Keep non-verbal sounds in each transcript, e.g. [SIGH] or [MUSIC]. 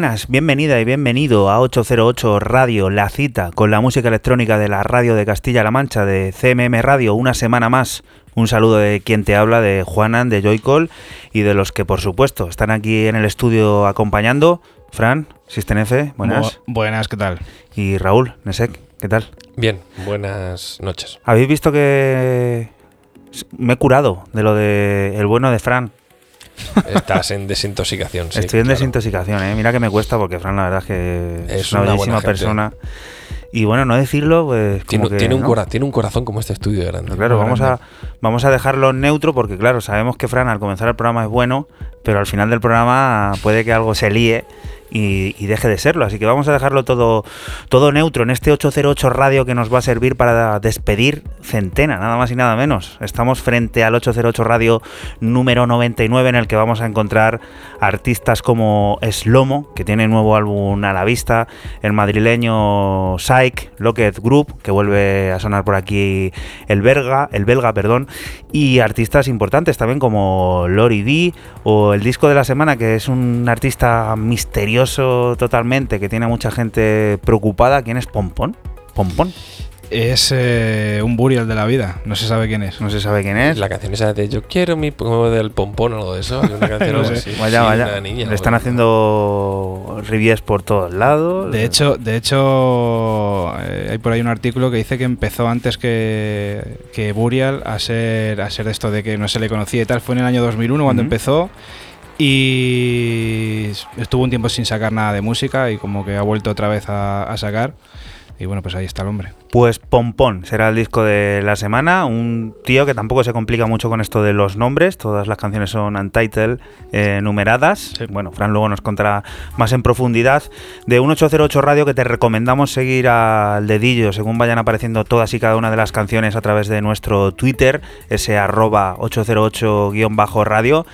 Buenas, bienvenida y bienvenido a 808 Radio, la cita con la música electrónica de la radio de Castilla-La Mancha, de CMM Radio, una semana más. Un saludo de quien te habla, de Juanan, de Joycall y de los que, por supuesto, están aquí en el estudio acompañando. Fran, Sistenefe, buenas. buenas, ¿qué tal? Y Raúl, Nesek, ¿qué tal? Bien, buenas noches. ¿Habéis visto que me he curado de lo de el bueno de Fran? Estás en desintoxicación, sí. Estoy en desintoxicación, ¿eh? Mira que me cuesta porque Fran, la verdad es que es, una, bellísima persona. Y bueno, no decirlo, pues. Tiene, como que, tiene, un ¿no? cora- tiene un corazón como este estudio grande. Claro, vamos a, vamos a dejarlo neutro porque, claro, sabemos que Fran al comenzar el programa es bueno, pero al final del programa puede que algo se líe y, deje de serlo. Así que vamos a dejarlo todo, todo neutro en este 808 radio que nos va a servir para despedir Centena, nada más y nada menos. Estamos frente al 808 radio número 99 en el que vamos a encontrar artistas como Slomo, que tiene nuevo álbum a la vista, el madrileño Psych, Locket Group, que vuelve a sonar por aquí el belga, el belga, perdón, y artistas importantes también como Lori D o el disco de la semana, que es un artista misterioso totalmente, que tiene a mucha gente preocupada. ¿Quién es Pompón? Pompón. Es eh, un Burial de la vida, no se sabe quién es. No se sabe quién es. La canción esa de Yo quiero mi del pompón o algo de eso. Hay una [LAUGHS] canción No sé. así. Vaya, Sí, vaya. una niña, Le están haciendo reviews por todos lados. De hecho, de hecho eh, hay por ahí un artículo que dice que empezó antes que, que Burial a ser, a ser esto de que no se le conocía y tal. Fue en el año 2001 cuando Ujú. empezó y estuvo un tiempo sin sacar nada de música y como que ha vuelto otra vez a, a sacar. Y bueno, pues ahí está el hombre. Pues Pompón será el disco de la semana. Un tío que tampoco se complica mucho con esto de los nombres. Todas las canciones son untitled, eh, numeradas. Sí. Bueno, Fran luego nos contará más en profundidad. De 1808 Radio que te recomendamos seguir al dedillo según vayan apareciendo todas y cada una de las canciones a través de nuestro Twitter, ese arroba 808-radio,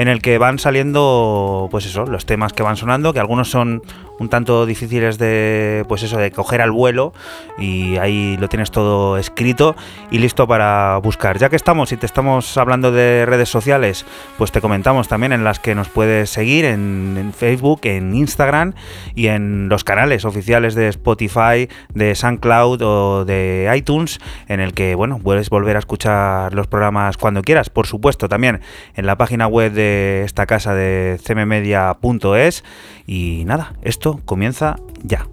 en el que van saliendo, pues eso, los temas que van sonando, que algunos son un tanto difíciles de, pues eso, de coger al vuelo y ahí lo tienes todo escrito y listo para buscar. Ya que estamos y te estamos hablando de redes sociales, pues te comentamos también en las que nos puedes seguir en, en Facebook, en Instagram y en los canales oficiales de Spotify, de SoundCloud o de iTunes, en el que, bueno, puedes volver a escuchar los programas cuando quieras. Por supuesto, también en la página web de esta casa de cmmedia.es. Y nada, esto comienza ya.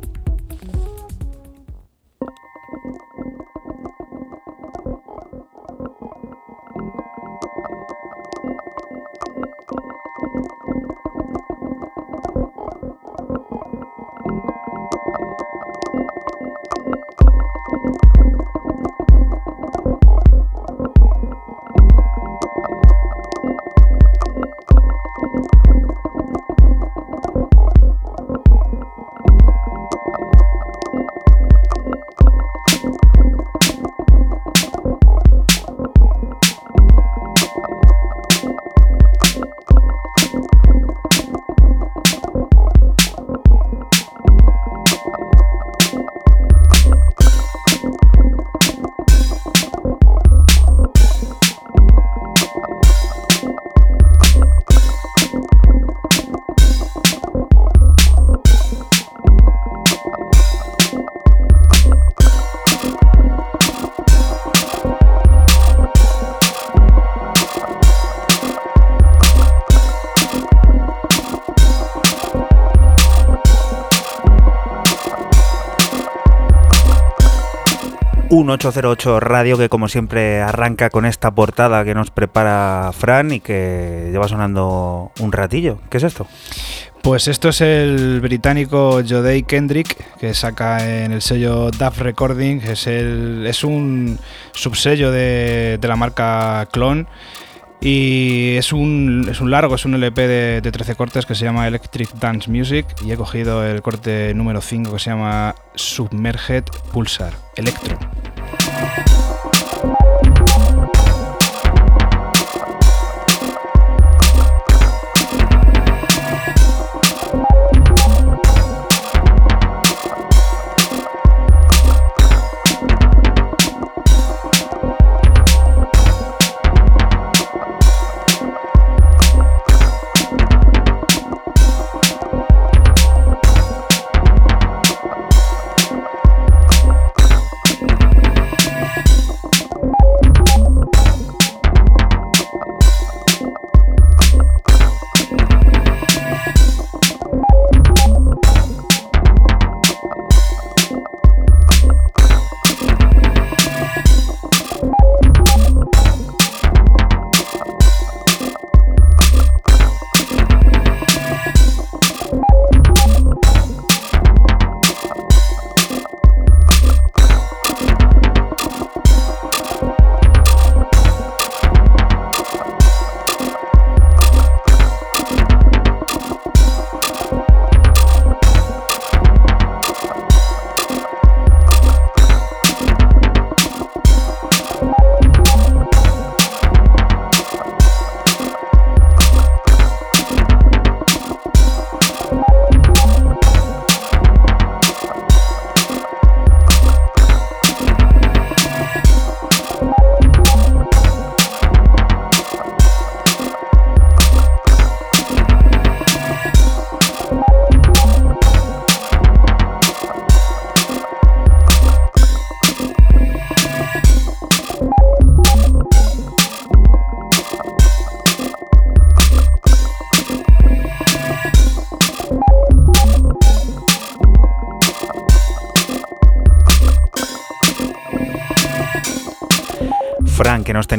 Un 808 Radio que como siempre arranca con esta portada que nos prepara Fran y que lleva sonando un ratillo. ¿Qué es esto? Pues esto es el británico Jodei Kendrick que saca en el sello DAF Recording. Es, el, es un subsello de, de la marca Clone. Y es un, es un largo, es un LP de, de 13 cortes que se llama Electric Dance Music y he cogido el corte número 5 que se llama Submerged Pulsar, Electro.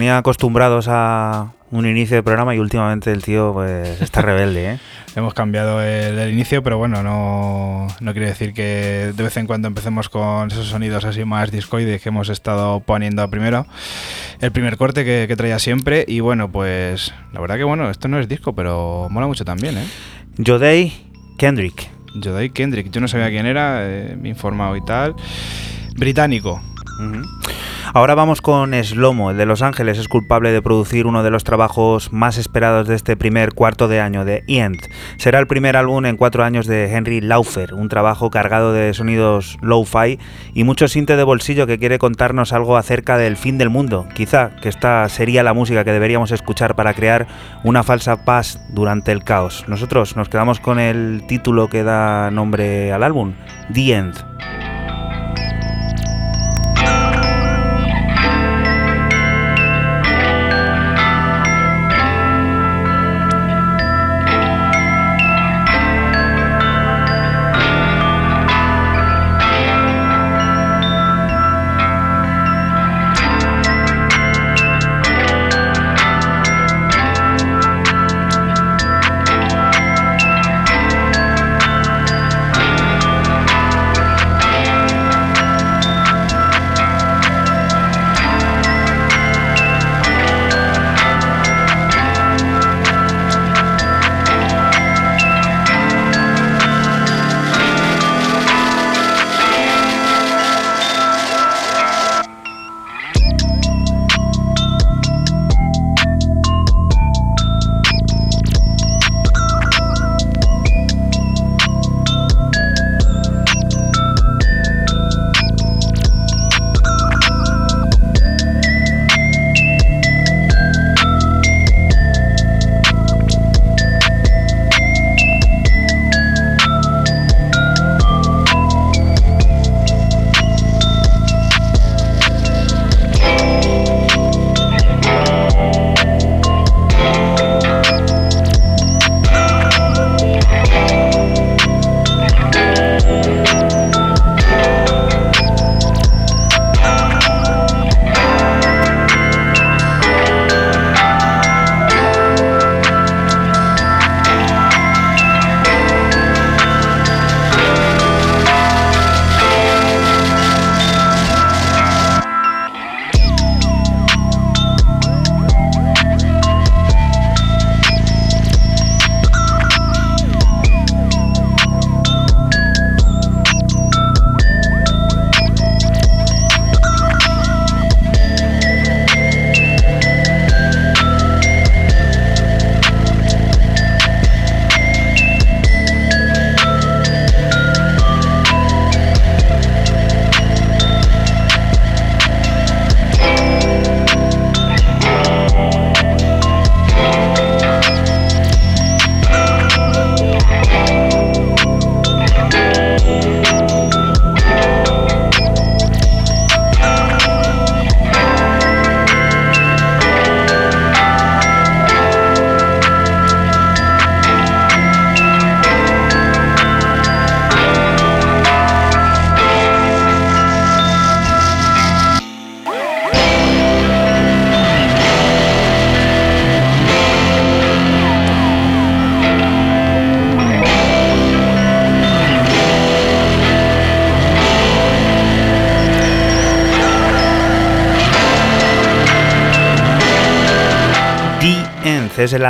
Tenía acostumbrados a un inicio de programa y últimamente el tío pues está rebelde, ¿eh? [LAUGHS] Hemos cambiado el, el inicio, pero bueno, no, no quiere decir que de vez en cuando empecemos con esos sonidos así más discoides que hemos estado poniendo primero. El primer corte que, que traía siempre y bueno, pues la verdad que bueno, esto no es disco, pero mola mucho también, ¿eh? Jodei Kendrick. Jodai Kendrick, yo no sabía quién era, eh, me he informado y tal. Británico. Ahora vamos con Slomo, el de Los Ángeles es culpable de producir uno de los trabajos más esperados de este primer cuarto de año, de End. Será el primer álbum en cuatro años de Henry Laufer, un trabajo cargado de sonidos low-fi y mucho sinte de bolsillo que quiere contarnos algo acerca del fin del mundo. Quizá que esta sería la música que deberíamos escuchar para crear una falsa paz durante el caos. Nosotros nos quedamos con el título que da nombre al álbum, The End.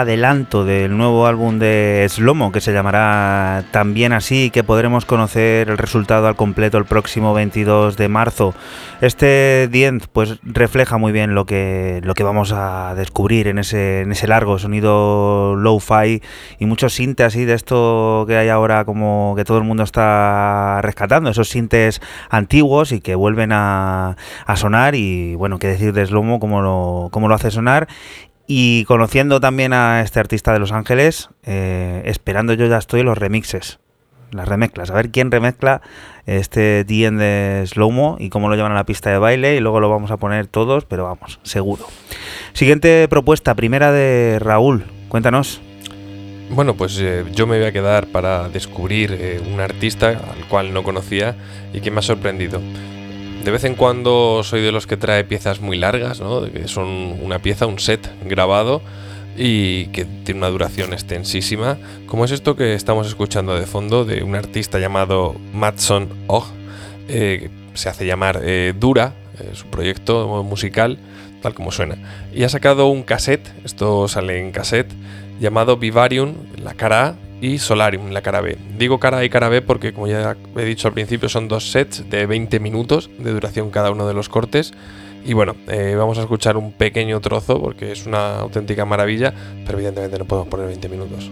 Adelanto del nuevo álbum de Slomo que se llamará también así que podremos conocer el resultado al completo el próximo 22 de marzo. Este The End pues refleja muy bien lo que, lo que vamos a descubrir en ese, en ese largo sonido low-fi y muchos sintes así de esto que hay ahora como que todo el mundo está rescatando, esos sintes antiguos y que vuelven a, a sonar y bueno, qué decir de Slomo, cómo lo, cómo lo hace sonar y conociendo también a este artista de Los Ángeles, eh, esperando yo ya estoy los remixes, las remezclas, a ver quién remezcla este DN de Slowmo y cómo lo llevan a la pista de baile y luego lo vamos a poner todos, pero vamos, seguro. Siguiente propuesta, primera de Raúl, cuéntanos. Bueno, pues eh, yo me voy a quedar para descubrir eh, un artista al cual no conocía y que me ha sorprendido. De vez en cuando soy de los que trae piezas muy largas, ¿no? que son una pieza, un set grabado y que tiene una duración extensísima, como es esto que estamos escuchando de fondo de un artista llamado Matson Og, eh, se hace llamar eh, Dura, eh, su proyecto musical, tal como suena. Y ha sacado un cassette, esto sale en cassette, llamado Vivarium, la cara A, y Solarium, la cara B. Digo cara A y cara B porque, como ya he dicho al principio, son dos sets de 20 minutos de duración cada uno de los cortes. Y bueno, eh, vamos a escuchar un pequeño trozo porque es una auténtica maravilla, pero evidentemente no podemos poner 20 minutos.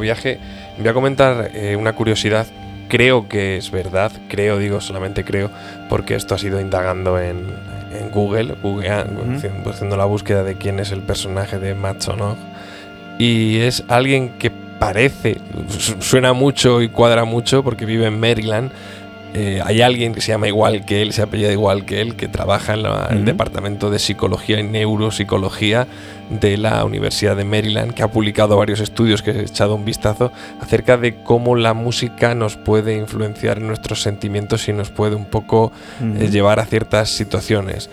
Viaje. Voy a comentar eh, una curiosidad creo que es verdad, creo, digo solamente creo, porque esto ha sido indagando en, en Google, Google haciendo la búsqueda de quién es el personaje de Sonog. Y es alguien que parece, su- suena mucho y cuadra mucho porque vive en Maryland. Eh, hay alguien que se llama igual que él, se apellida igual que él, que trabaja en la- el. Departamento de Psicología y Neuropsicología de la Universidad de Maryland, que ha publicado varios estudios que he echado un vistazo acerca de cómo la música nos puede influenciar en nuestros sentimientos y nos puede un poco eh, llevar a ciertas situaciones.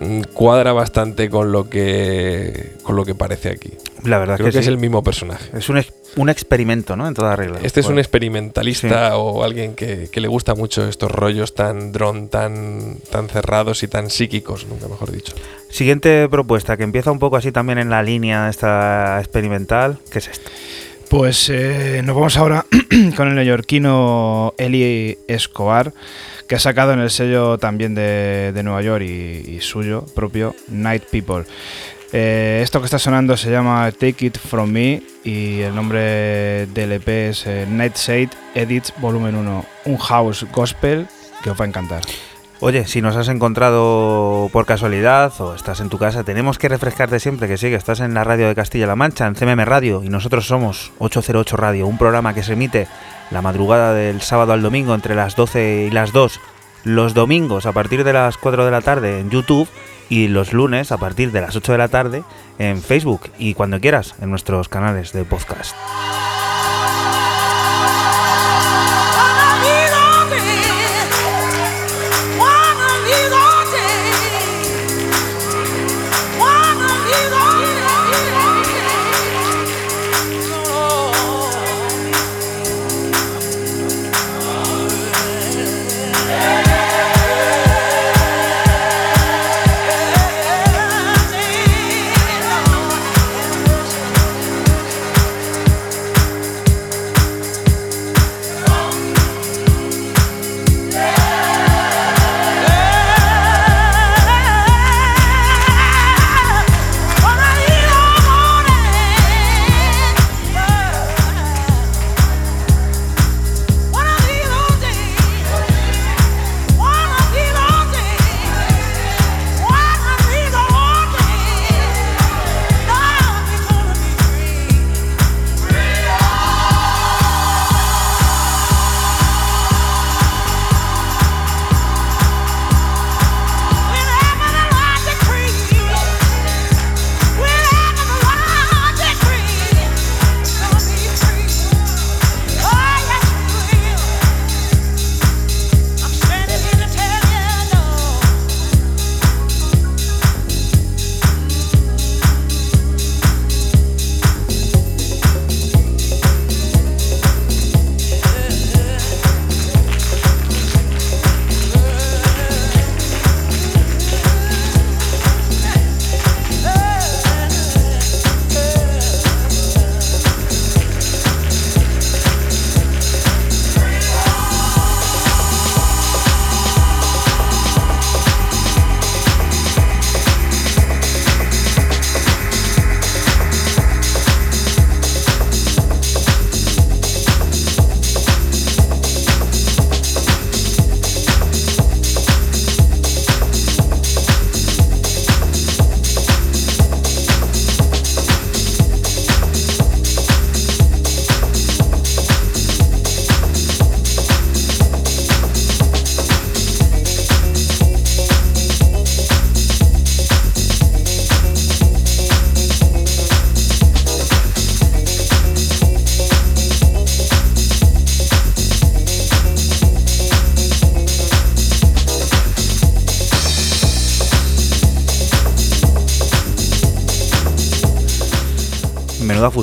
Mm, Cuadra bastante con lo que con lo que parece aquí. La verdad Creo que, que, es el mismo personaje. Es un, un experimento, ¿no? En toda regla. Este es un experimentalista o alguien que, que le gusta mucho estos rollos tan dron, tan, tan cerrados y tan psíquicos, nunca mejor dicho. Siguiente propuesta, que empieza un poco así también en la línea esta experimental, ¿qué es esto? Pues eh, nos vamos ahora [CLEARS THROAT] con el neoyorquino Eli Escobar, que ha sacado en el sello también de, de Nueva York y, y suyo propio, Night People. Eh, esto que está sonando se llama Take It From Me y el nombre del EP es eh, Nightshade Edits Volumen 1, un house gospel que os va a encantar. Oye, si nos has encontrado por casualidad o estás en tu casa, tenemos que refrescarte siempre que sí, que estás en la radio de Castilla-La Mancha, en CMM Radio, y nosotros somos 808 Radio, un programa que se emite la madrugada del sábado al domingo entre las 12 y las 2, los domingos a partir de las 4 de la tarde en YouTube y los lunes a partir de las 8 de la tarde en Facebook y cuando quieras en nuestros canales de podcast.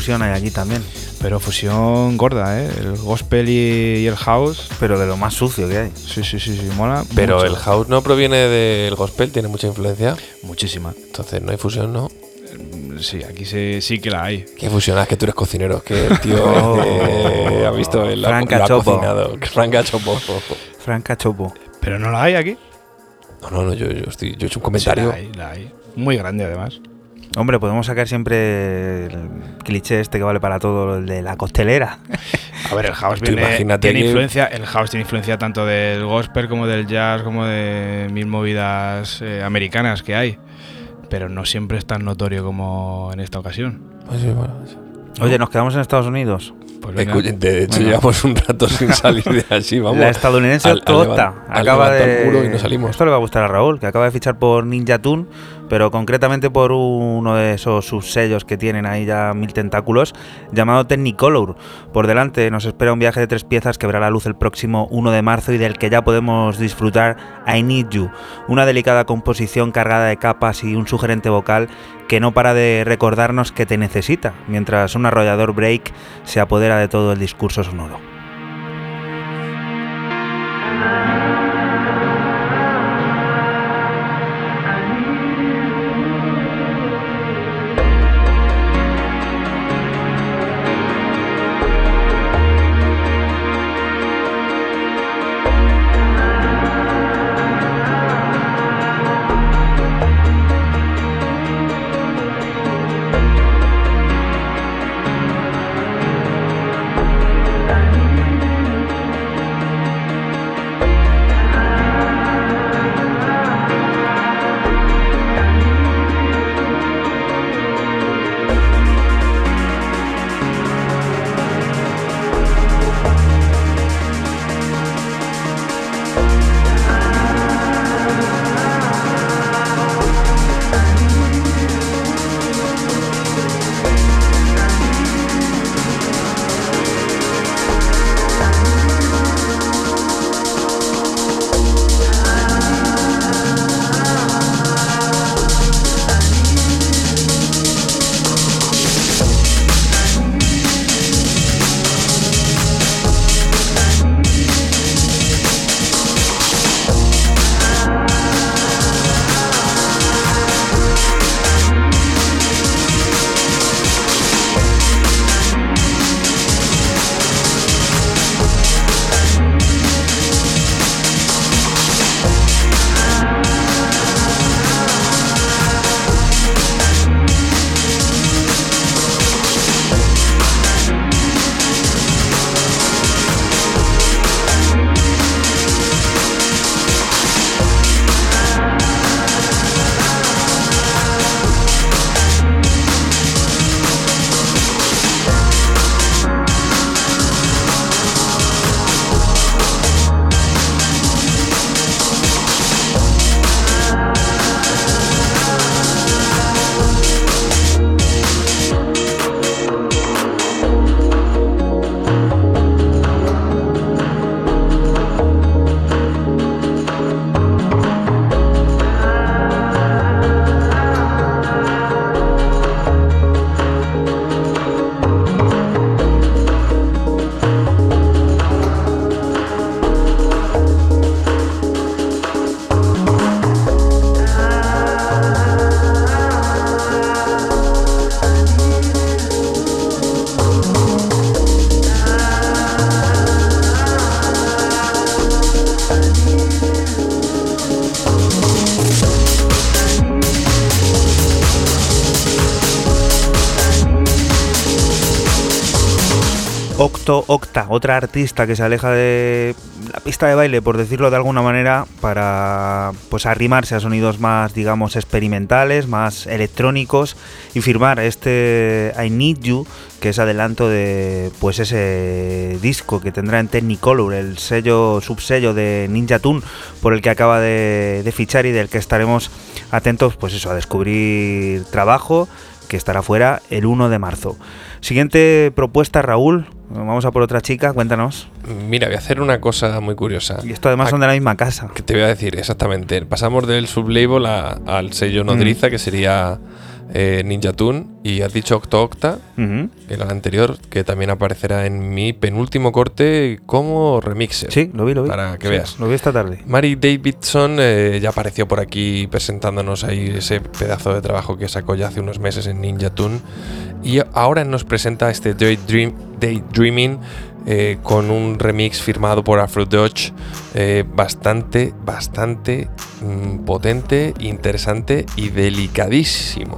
Fusión hay allí también, Pero fusión gorda, ¿eh? El gospel y, y el house. pero de lo más sucio que hay. Sí, sí, sí, sí, mola. Pero mucho. el house no proviene del gospel, tiene mucha influencia. Muchísima. Entonces no hay fusión, ¿no? Sí, aquí sí, sí que la hay. Ah, es que tú eres cocinero. Que el tío [LAUGHS] Oh. eh, ha visto el lo ha Cachopo. cocinado. Frank Cachopo. Franca Chopo. Pero no la hay aquí. No, no, no, yo, yo, estoy, yo he hecho un comentario. Sí, la hay, la hay. Muy grande, además. Hombre, podemos sacar siempre el cliché este que vale para todo, el de la costelera. A ver, el house tiene influencia, el house tiene influencia tanto del gospel como del jazz, como de mil movidas eh, americanas que hay. Pero no siempre es tan notorio como en esta ocasión. Pues Oye, ¿nos quedamos en Estados Unidos? Pues de hecho, llevamos un rato sin [LAUGHS] salir de allí. Vamos, la estadounidense Tota acaba de. Y no salimos. Esto le va a gustar a Raúl, que acaba de fichar por Ninja Tune, pero concretamente por uno de esos subsellos que tienen ahí ya mil tentáculos, llamado Technicolor. Por delante nos espera un viaje de tres piezas que verá la luz el próximo 1 de marzo y del que ya podemos disfrutar I Need You, una delicada composición cargada de capas y un sugerente vocal que no para de recordarnos que te necesita, mientras un arrollador break se apodera de todo el discurso sonoro. Otra artista que se aleja de la pista de baile, por decirlo de alguna manera, para pues arrimarse a sonidos más, digamos, experimentales, más electrónicos y firmar este I Need You, que es adelanto de pues ese disco que tendrá en Technicolor, el sello, subsello de Ninja Tune, por el que acaba de, de fichar y del que estaremos atentos, pues eso, a descubrir trabajo que estará fuera el 1 de marzo. Siguiente propuesta, Raúl, Vamos a por otra chica, cuéntanos. Mira, voy a hacer una cosa muy curiosa. Y esto además son de la misma casa. Que te voy a decir, exactamente. Pasamos del sublabel al sello nodriza, mm. que sería eh, Ninja Tune. Y has dicho Octo Octa, el anterior, que también aparecerá en mi penúltimo corte como remixer. Sí, lo vi, lo vi. Para que veas. Lo vi esta tarde. Mary Davidson eh, ya apareció por aquí presentándonos ahí ese pedazo de trabajo que sacó ya hace unos meses en Ninja Tune. Y ahora nos presenta este Daydream, Daydreaming eh, con un remix firmado por Afro Dodge eh, bastante, bastante mm, potente, interesante y delicadísimo.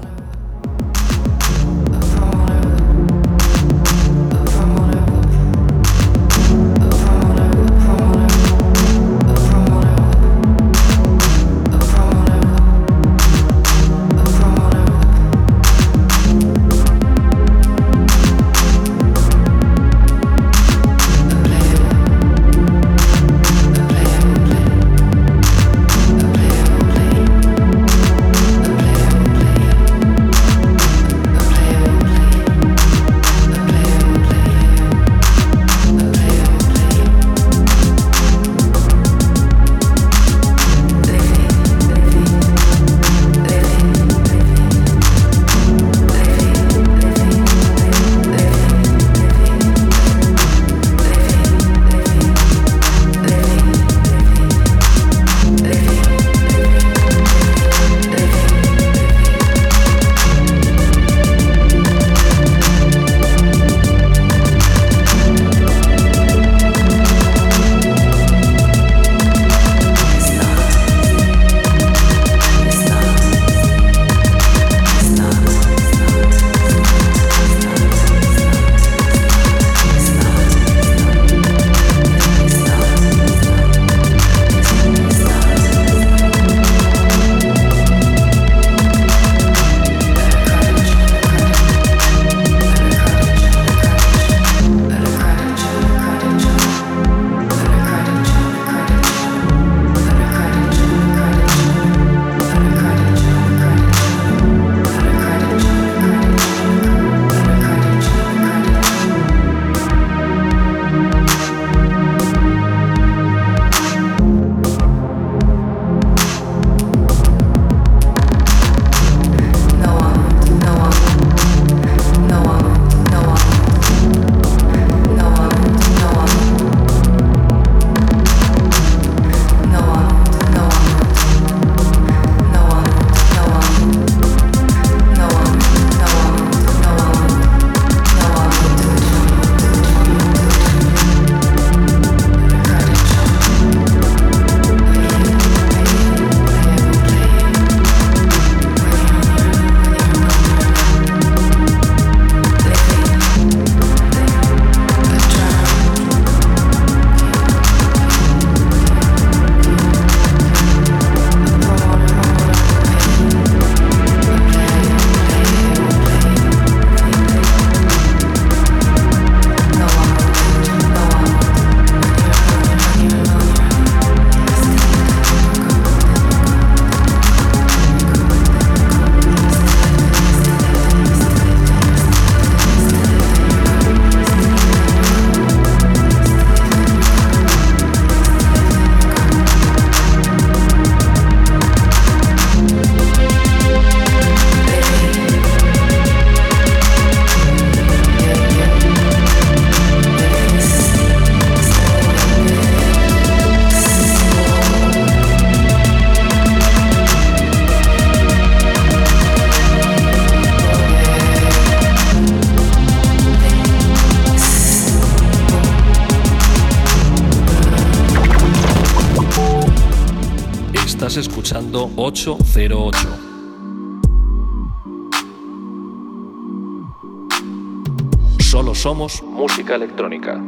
808. Solo somos música electrónica.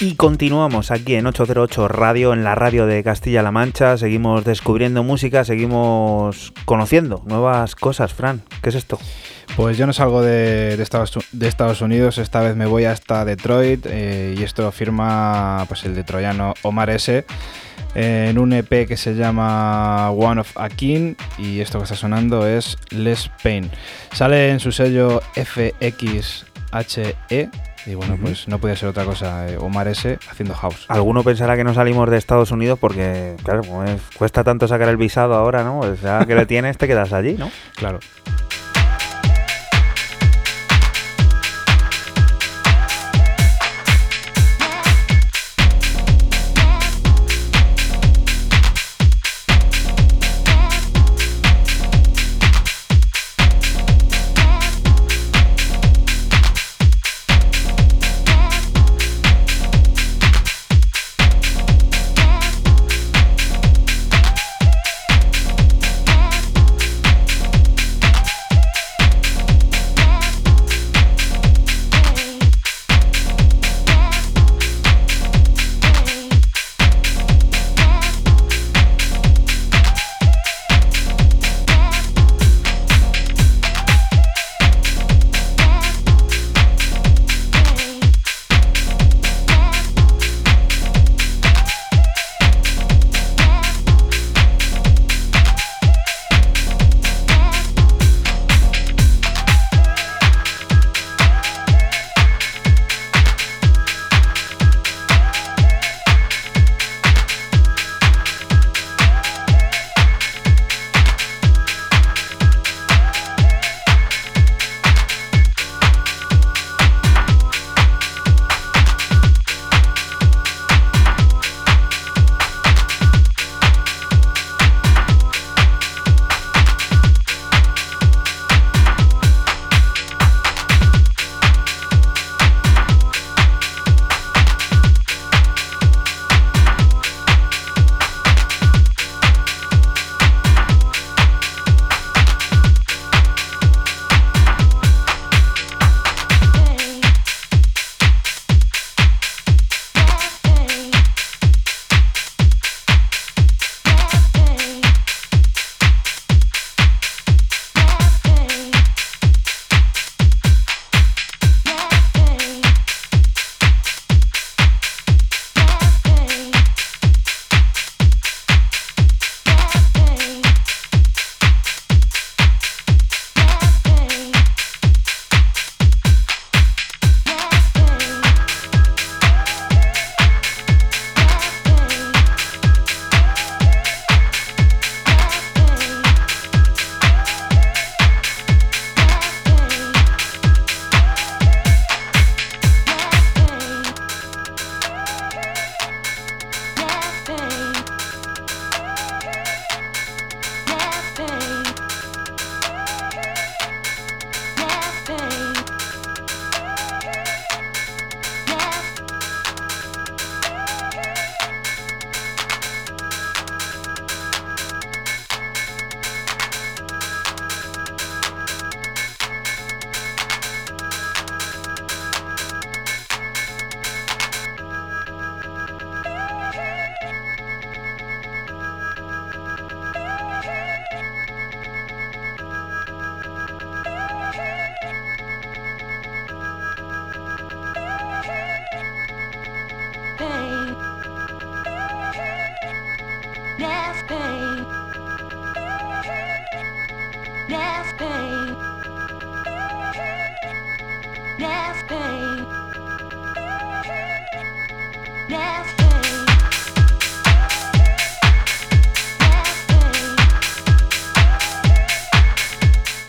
Y continuamos aquí en 808 Radio, en la radio de Castilla-La Mancha. Seguimos descubriendo música, seguimos conociendo nuevas cosas. Fran, ¿qué es esto? Pues yo no salgo de, Estados, Unidos, esta vez me voy hasta Detroit eh, y esto lo firma pues, el detroyano Omar S. en un EP que se llama One of a King y esto que está sonando es Les Pain. Sale en su sello FXHE y bueno, pues no puede ser otra cosa. Eh, Omar S. haciendo house. Alguno pensará que no salimos de Estados Unidos porque, claro, cuesta tanto sacar el visado ahora, ¿no? O sea, que le tienes, te quedas allí, ¿no? Claro.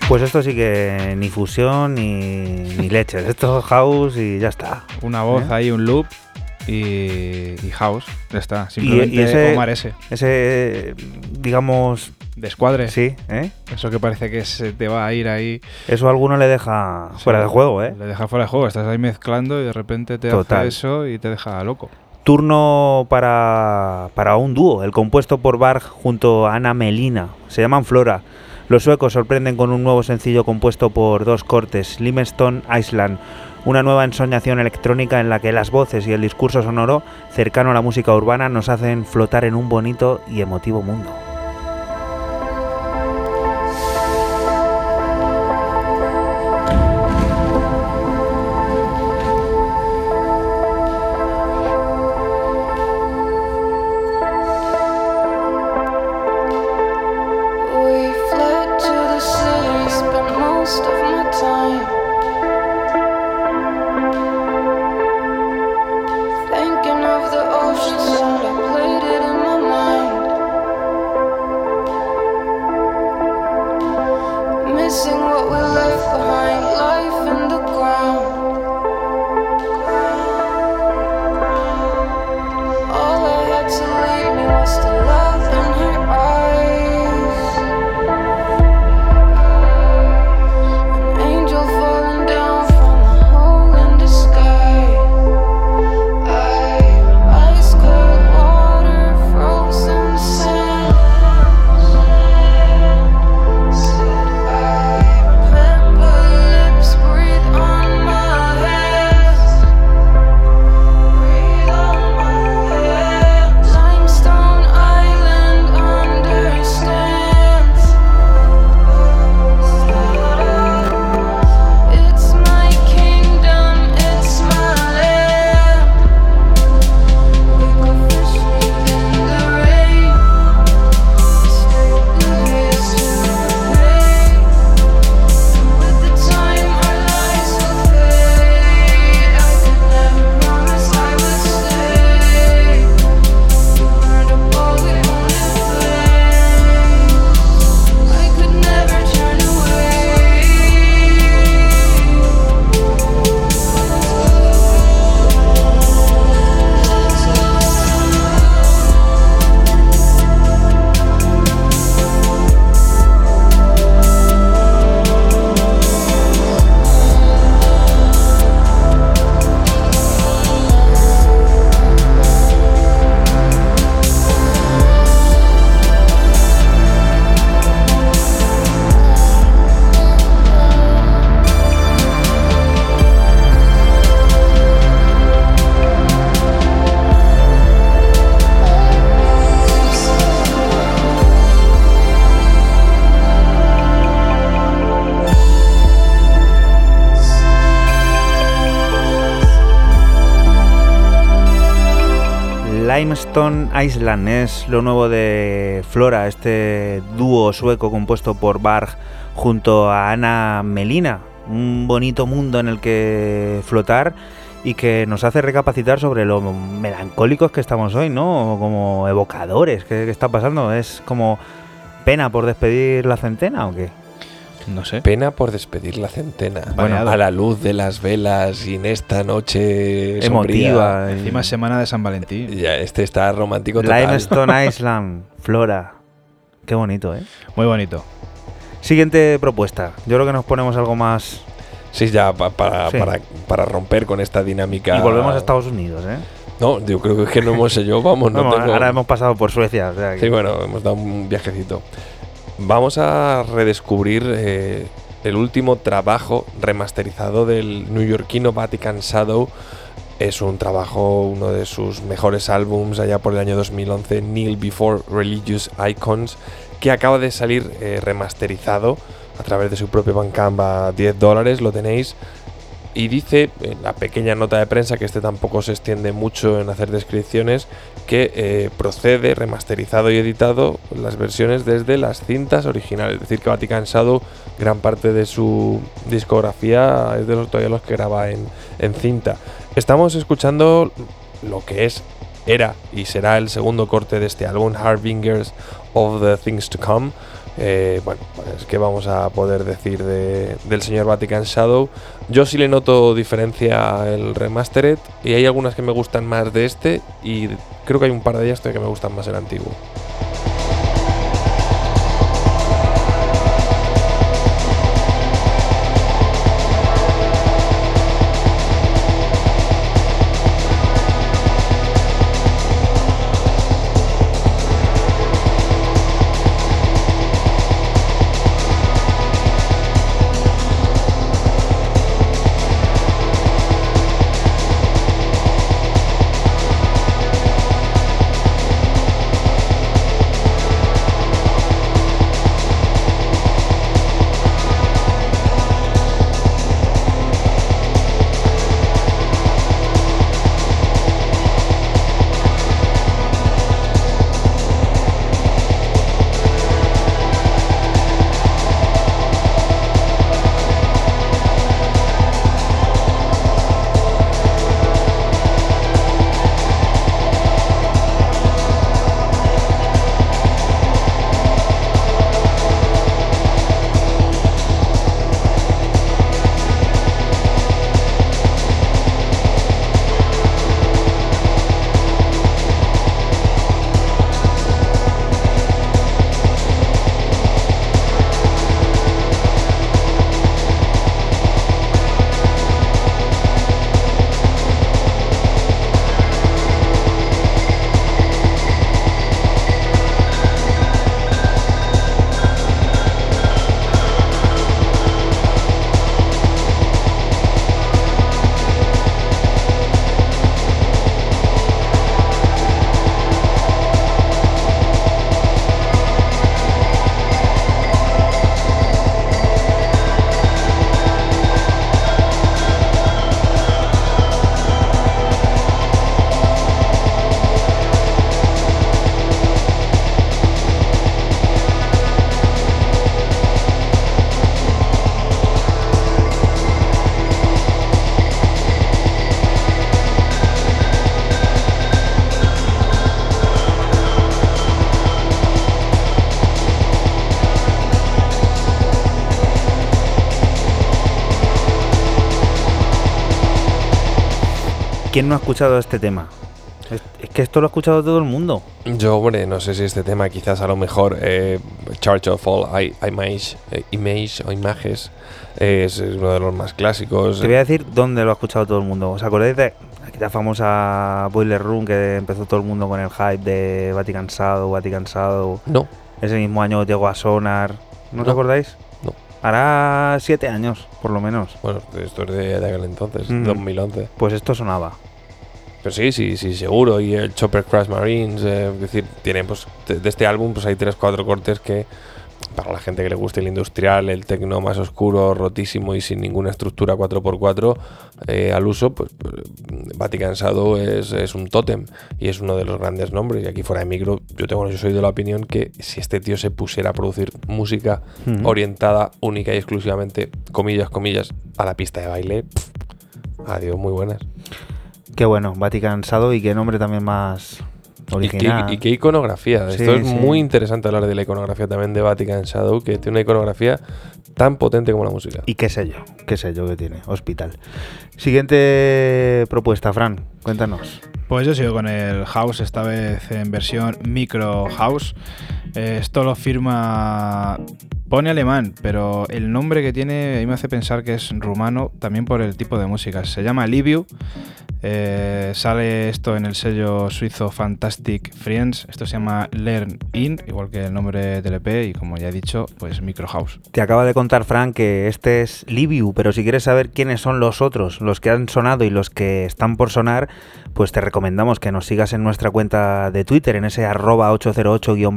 Pues esto sí que ni fusión ni, ni leches. Esto es house y ya está. Una voz ¿Eh? ahí, un loop y, y house. Ya está. Simplemente y ese- Omar ese. Ese, digamos, Descuadre. sí, ¿eh? Eso que parece que se te va a ir ahí. Eso a alguno le deja fuera de juego, ¿eh? Le deja fuera de juego. Estás ahí mezclando y de repente te Total. hace eso y te deja loco. Turno para, para un dúo, el compuesto por Barg junto a Ana Melina. Se llaman Flora. Los suecos sorprenden con un nuevo sencillo compuesto por dos cortes, Limestone Island, una nueva ensoñación electrónica en la que las voces y el discurso sonoro, cercano a la música urbana, nos hacen flotar en un bonito y emotivo mundo. Limestone Island es lo nuevo de Flora, este dúo sueco compuesto por Barg junto a Ana Melina. Un bonito mundo en el que flotar y que nos hace recapacitar sobre lo melancólicos que estamos hoy, ¿no? Como evocadores. ¿Qué, qué está pasando? ¿Es como pena por despedir la centena o qué? No sé. Pena por despedir la centena. Bueno, a la luz de las velas y en esta noche sombría. Emotiva. Encima semana de San Valentín. Ya, este está romántico total. Limestone [LAUGHS] Island, Flora. Qué bonito, ¿eh? Muy bonito. Siguiente propuesta. Yo creo que nos ponemos algo más. Sí, ya pa- para, Sí. para, para romper con esta dinámica. Y volvemos a Estados Unidos, ¿eh? No, yo creo que no hemos yo, vamos, no Vamos, tengo- Ahora hemos pasado por Suecia. o sea que- Sí, bueno, hemos dado un viajecito. Vamos a redescubrir eh, el último trabajo remasterizado del neoyorquino Vatican Shadow. Es un trabajo, uno de sus mejores álbums allá por el año 2011, Kneel Before Religious Icons, que acaba de salir eh, remasterizado a través de su propio Bandcamp a 10 dólares, lo tenéis. Y dice en la pequeña nota de prensa, que este tampoco se extiende mucho en hacer descripciones, que eh, procede remasterizado y editado las versiones desde las cintas originales. Es decir, que Vatican Shadow, gran parte de su discografía es de los todavía los que graba en, en cinta. Estamos escuchando lo que es, era y será el segundo corte de este álbum, Harbingers of the Things to Come, Eh, bueno, pues qué vamos a poder decir de- del señor Vatican Shadow. Yo sí le noto diferencia el remastered y hay algunas que me gustan más de este y creo que hay un par de ellas que me gustan más el antiguo. ¿Quién no ha escuchado este tema? Es, que esto lo ha escuchado todo el mundo. Yo, hombre, no sé si este tema quizás a lo mejor eh, Charge of All I- Image, eh, image o Images eh, es uno de los más clásicos. Te voy a decir dónde lo ha escuchado todo el mundo. ¿Os acordáis de aquella famosa Boiler Room que empezó todo el mundo con el hype de Vatican Shadow, Vatican Shadow? No, Ese mismo año llegó a Sonar. ¿No os No. acordáis? No. Hará siete años, por lo menos. bueno, esto es de, de aquel entonces, Mm. 2011. Pues esto sonaba. Pero sí, sí, sí, seguro. Y el Chopper Crash Marines, eh, es decir, tiene pues de, de este álbum pues hay tres, cuatro cortes que para la gente que le guste el industrial, el tecno más oscuro, rotísimo y sin ninguna estructura 4x4 eh, al uso, pues, pues, Vatican Shadow es, es un tótem y es uno de los grandes nombres. Y aquí fuera de micro, yo tengo, yo soy de la opinión que si este tío se pusiera a producir música orientada única y exclusivamente, comillas, comillas, a la pista de baile, pf, adiós, muy buenas. Qué bueno, Vatican Shadow y qué nombre también más Y original. qué, y qué iconografía. Sí, Esto es sí. muy interesante hablar de la iconografía también de Vatican Shadow, que tiene una iconografía tan potente como la música. Y qué sé yo, qué sé yo que tiene, Hospital. Siguiente propuesta, Fran, cuéntanos. Pues yo sigo con el House, esta vez en versión Micro House. Eh, esto lo firma. Pone alemán, pero el nombre que tiene a mí me hace pensar que es rumano, también por el tipo de música. Se llama Liviu. Eh, sale esto en el sello suizo Fantastic Friends. Esto se llama Learn In, igual que el nombre del EP, y como ya he dicho, pues Micro House. Te acaba de contar, Fran, que este es Liviu, pero si quieres saber quiénes son los otros, los que han sonado y los que están por sonar, pues te recomendamos que nos sigas en nuestra cuenta de Twitter, en ese arroba 808-radio,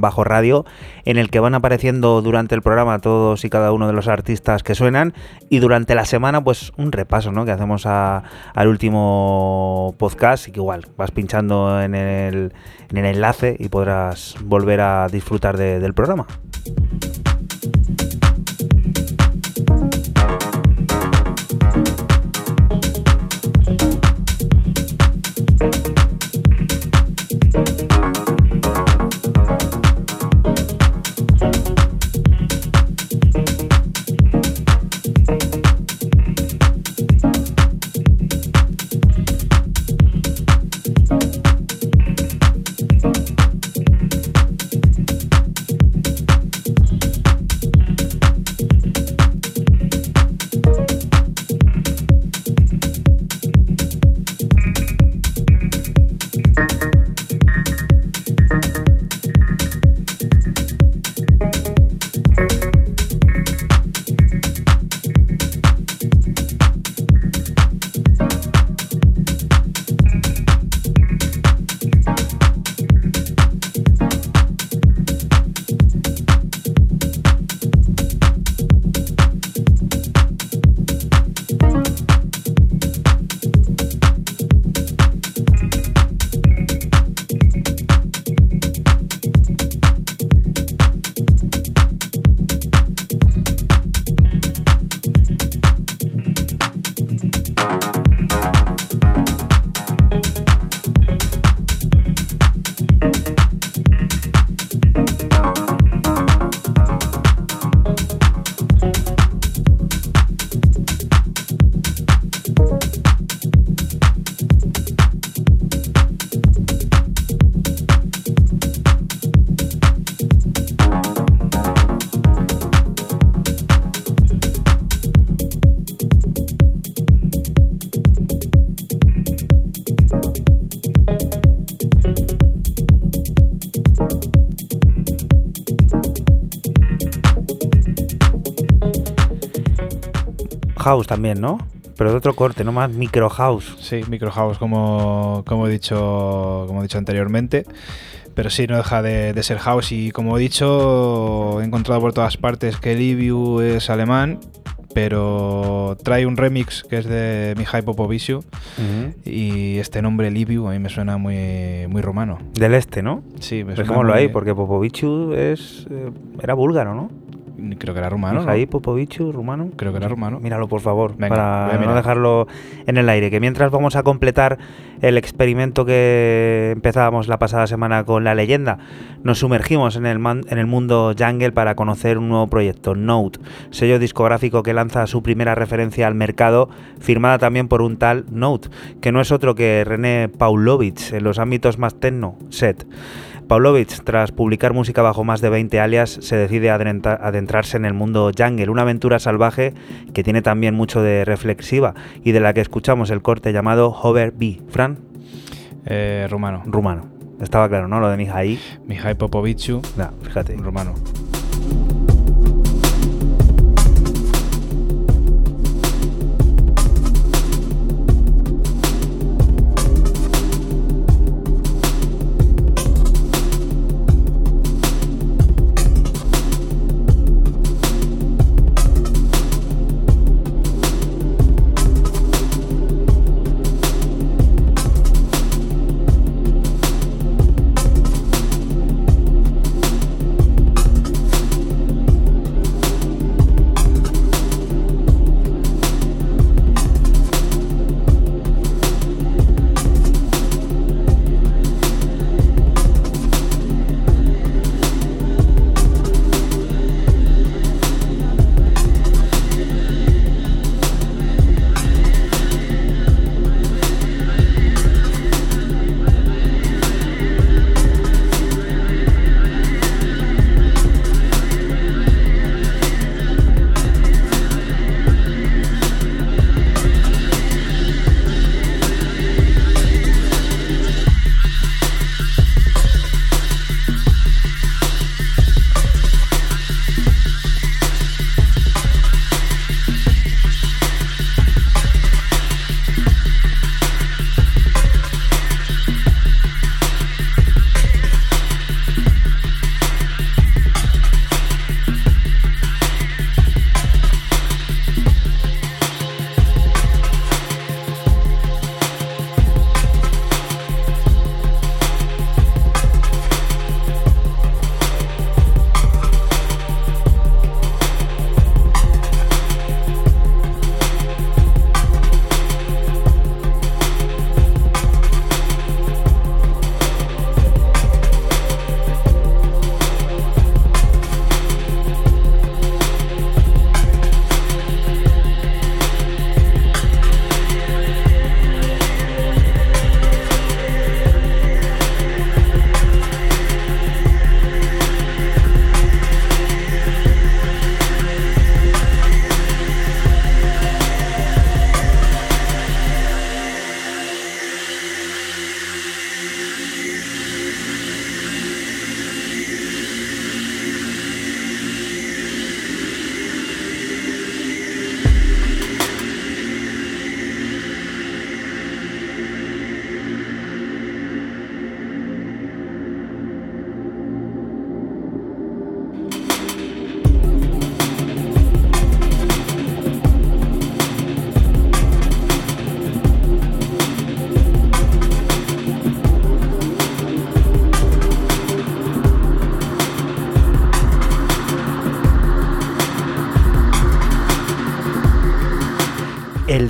en el que van apareciendo durante el programa todos y cada uno de los artistas que suenan, y durante la semana, pues un repaso, ¿no? Que hacemos a- al último podcast, y que igual vas pinchando en el, en el enlace y podrás volver a disfrutar de- del programa. House también, ¿no? Pero de otro corte, no más micro house. Sí, Micro House, como, como, he dicho, como he dicho anteriormente. Pero sí, no deja de, de ser house. Y como he dicho, he encontrado por todas partes que Liviu es alemán, pero trae un remix que es de Mihai Popoviciu. Y este nombre Liviu a mí me suena muy, muy romano. Del este, ¿no? Sí, me suena Dejémoslo muy- ahí, porque Popovichu es, eh, era búlgaro, ¿no? Creo que era rumano. ¿no? Mihai Popovichu, rumano. Creo que era rumano. Míralo, por favor, Venga, para no dejarlo en el aire. Que mientras vamos a completar el experimento que empezábamos la pasada semana con la leyenda, nos sumergimos en el, man- en el mundo jungle para conocer un nuevo proyecto, Note, sello discográfico que lanza su primera referencia al mercado, firmada también por un tal Note, que no es otro que René Paulovich en los ámbitos más techno, set. Pavlovich, tras publicar música bajo más de 20 alias, se decide adentrarse en el mundo jungle, una aventura salvaje que tiene también mucho de reflexiva y de la que escuchamos el corte llamado Hover B. Fran, Eh, rumano. rumano. Estaba claro, ¿no? Lo de Mihai. Mihai Popoviciu, Nah, fíjate. rumano.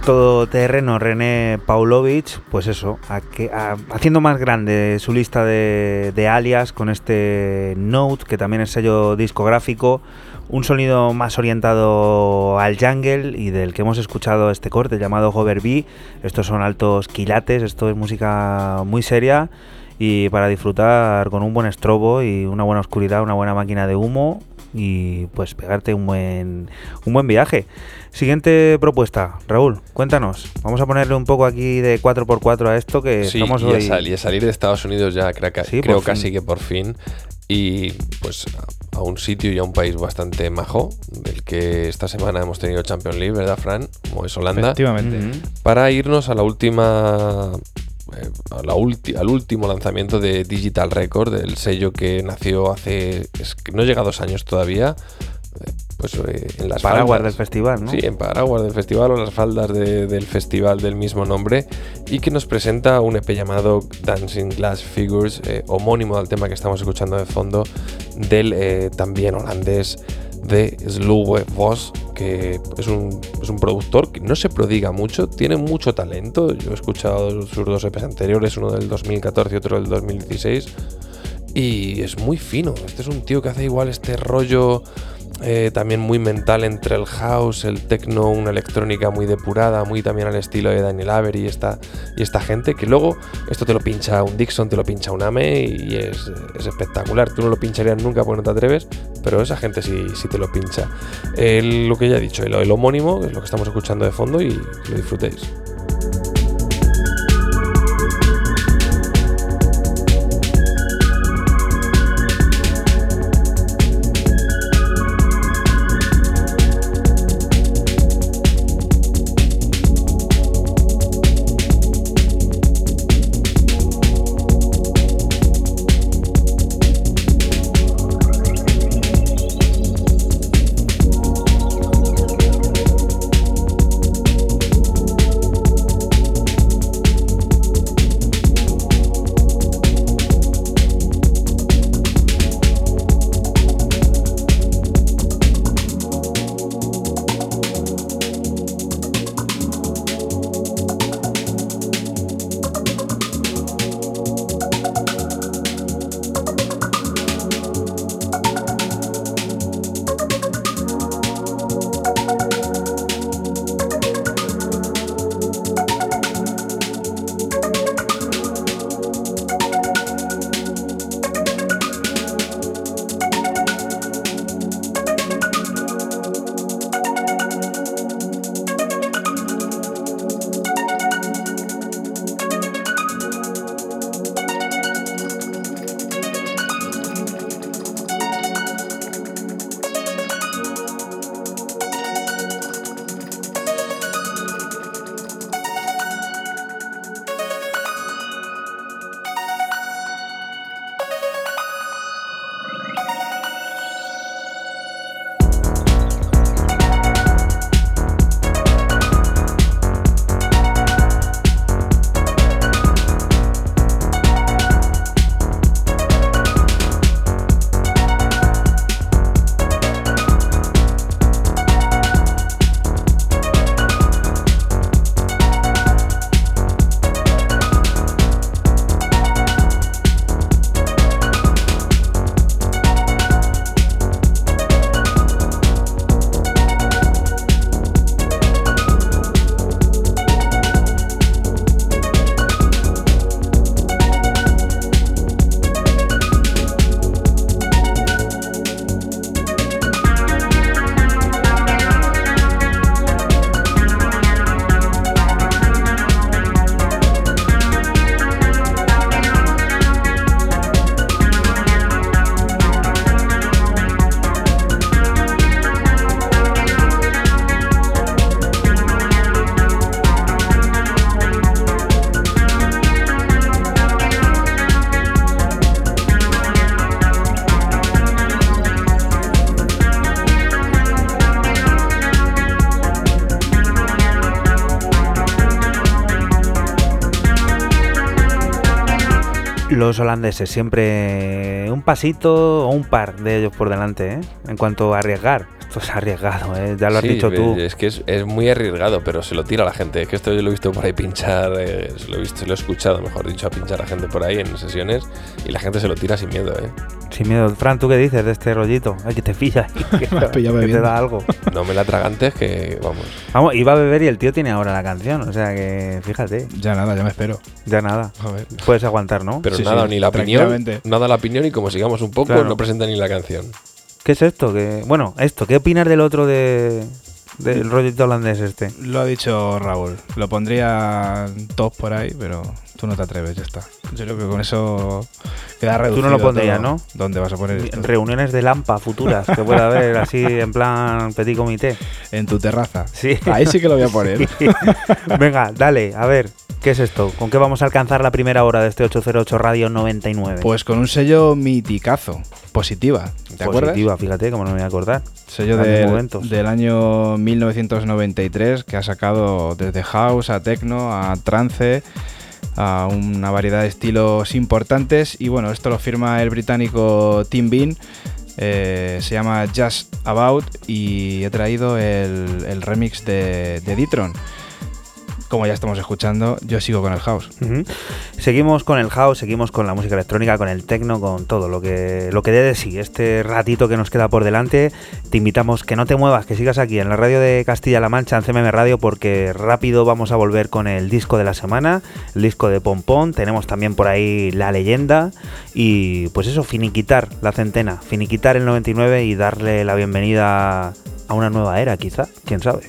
Todoterreno René Paulovich, pues eso, haciendo más grande su lista de, de alias con este Note, que también es sello discográfico, un sonido más orientado al jungle y del que hemos escuchado este corte llamado Hover B. Estos son altos quilates, esto es música muy seria y para disfrutar con un buen estrobo y una buena oscuridad, una buena máquina de humo y pues pegarte un buen un buen viaje. Siguiente propuesta, Raúl, cuéntanos. Vamos a ponerle un poco aquí de 4x4 a esto que Sí, estamos y, hoy. a sal- y a salir de Estados Unidos ya creo, que- Sí, creo fin. casi que por fin. Y pues a un sitio y a un país bastante majo, del que esta semana hemos tenido Champions League, ¿verdad, Fran? Como es Holanda. Efectivamente. Para irnos a la última. Eh, a la ulti- al último lanzamiento de Digital Record, el sello que nació hace. es que no llega a dos años todavía. eh, Pues eh, en las Paraguas faldas. del festival, ¿no? Sí, en Paraguas del festival o las faldas de- del festival del mismo nombre y que nos presenta un EP llamado Dancing Glass Figures, eh, homónimo al tema que estamos escuchando de fondo del eh, también holandés de Sluwe Vos, que es un, es un productor que no se prodiga mucho, tiene mucho talento. Yo he escuchado sus dos EPs anteriores, uno del 2014 y otro del 2016, y es muy fino. Este es un tío que hace igual este rollo eh, también muy mental entre el house, el techno, una electrónica muy depurada, muy también al estilo de Daniel Avery y esta, y esta gente, que luego esto te lo pincha un Dixon, te lo pincha un Ame y es, es espectacular. Tú no lo pincharías nunca porque no te atreves, pero esa gente sí, sí te lo pincha. Lo que ya he dicho, el, el homónimo, es lo que estamos escuchando de fondo y lo disfrutéis. Los holandeses siempre un pasito o un par de ellos por delante, ¿eh? En cuanto a arriesgar. Esto es arriesgado, ¿eh? ya lo has Sí, dicho tú. Es que es, es muy arriesgado, pero se lo tira a la gente. Es que esto yo lo he visto por ahí pinchar, eh, se lo he visto, se lo he escuchado, mejor dicho, a pinchar a gente por ahí en sesiones y la gente se lo tira sin miedo, ¿eh? Sin miedo. Fran, ¿tú qué dices de este rollito? Ay, que te pilla. [LAUGHS] Me has pillado [LAUGHS] que te da algo. No me la tragantes que, vamos. Vamos, iba a beber y el tío tiene ahora la canción. O sea que, fíjate, Ya nada, ya me espero. Ya nada. A ver. Puedes aguantar, ¿no? Pero Sí, nada, sí, ni la opinión, nada la opinión y como sigamos un poco, Claro. no presenta ni la canción. ¿Qué es esto? que Bueno, esto, ¿qué opinas del otro de del rollito holandés este? Lo ha dicho Raúl. Lo pondría top por ahí, pero tú no te atreves, ya está. Yo creo que con eso queda reducido. no lo pondrías, todo. ¿no? ¿Dónde vas a poner esto? Reuniones de Lampa futuras que pueda haber [LAUGHS] así en plan petit comité. En tu terraza. Sí. Ahí sí que lo voy a poner. [LAUGHS] Venga, dale, a ver, ¿qué es esto? ¿Con qué vamos a alcanzar la primera hora de este 808 Radio 99? Pues con un sello miticazo, positiva. ¿Te acuerdas? Positiva, fíjate, como no me voy a acordar. Sello del, del año 1993 que ha sacado desde house a techno a trance a una variedad de estilos importantes y bueno, esto lo firma el británico Tim Bean. eh, se llama Just About y he traído el, el remix de, de Ditron. Como ya estamos escuchando, yo sigo con el house. Seguimos con el house, seguimos con la música electrónica, con el techno, con todo lo que lo que dé de sí. Este ratito que nos queda por delante, te invitamos que no te muevas, que sigas aquí en la radio de Castilla-La Mancha, en CMM Radio, porque rápido vamos a volver con el disco de la semana, el disco de Pompón. Tenemos también por ahí la leyenda y pues eso, finiquitar la centena, finiquitar el 99 y darle la bienvenida a una nueva era, quizá, quién sabe.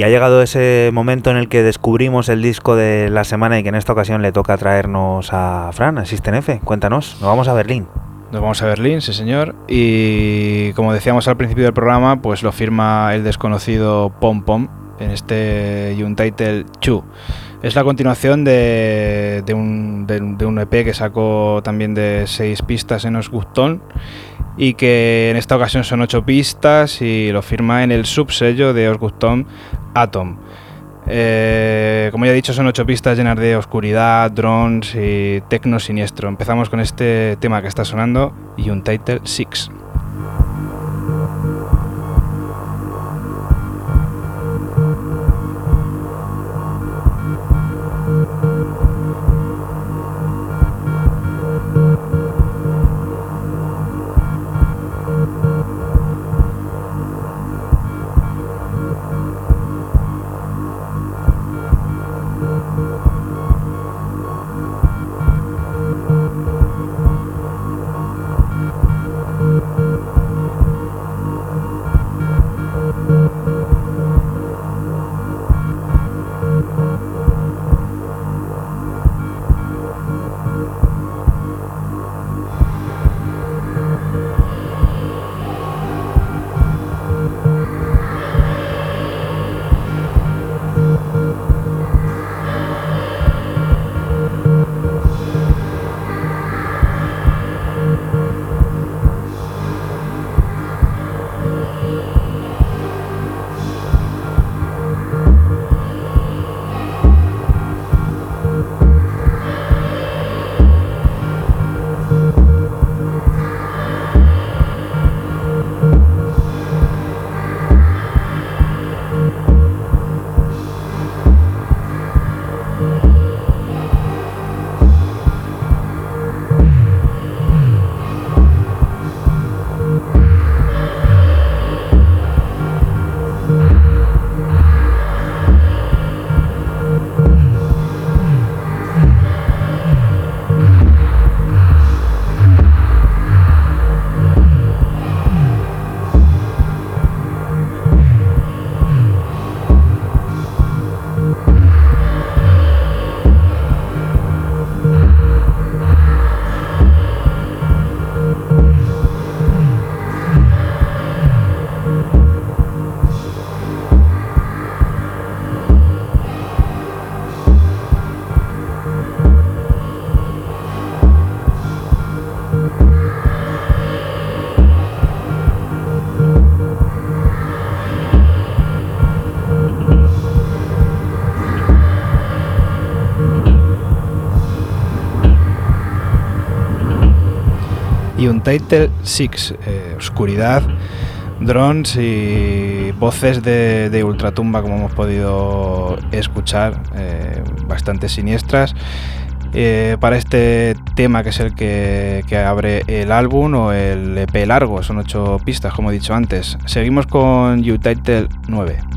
Y ha llegado ese momento en el que descubrimos el disco de la semana y que en esta ocasión le toca traernos a Fran, a System F. Cuéntanos, nos vamos a Berlín. Nos vamos a Berlín, sí señor. Y como decíamos al principio del programa, pues lo firma el desconocido Pom Pom en este Untitled 2. Es la continuación de, de un, de de un EP que sacó también de seis pistas en Osgustón. Y que en esta ocasión son ocho pistas y lo firma en el subsello de Osguston Atom. Eh, como ya he dicho, son ocho pistas llenas de oscuridad, drones y tecno siniestro. Empezamos con este tema que está sonando y un title 6. Y un Title 6, eh, oscuridad, drones y voces de, de ultratumba como hemos podido escuchar, eh, bastante siniestras. eh, para este tema que es el que, que abre el álbum o el EP largo, son ocho pistas como he dicho antes. Seguimos con You Title 9.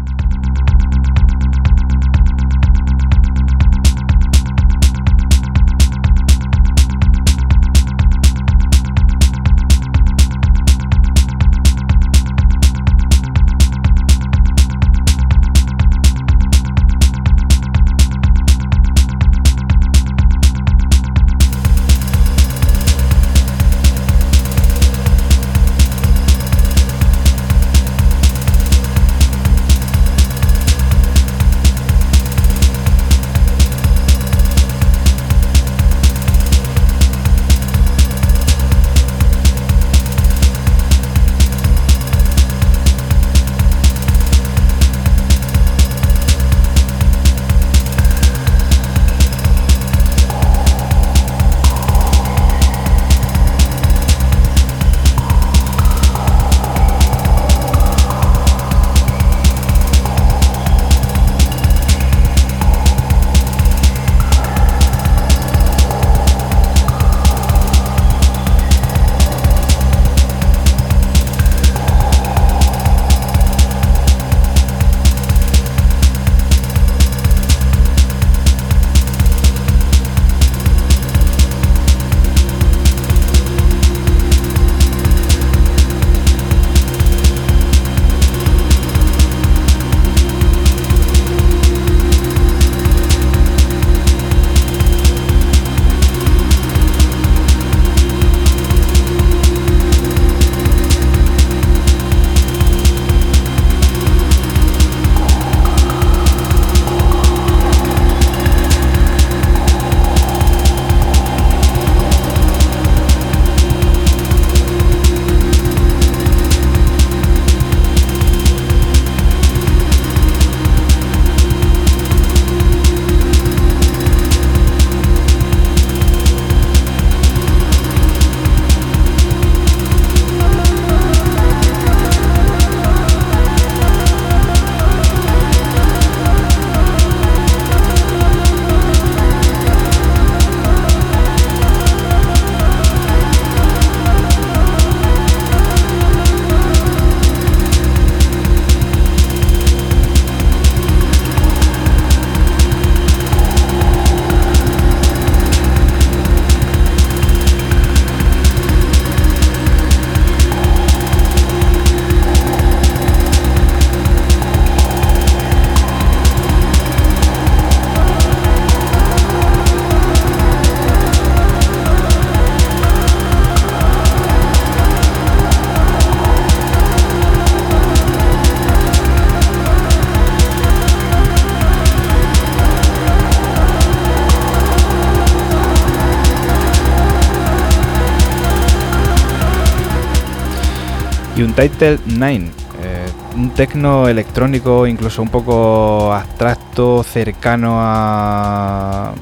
Y un Title 9, eh, un tecno electrónico incluso un poco abstracto, cercano a,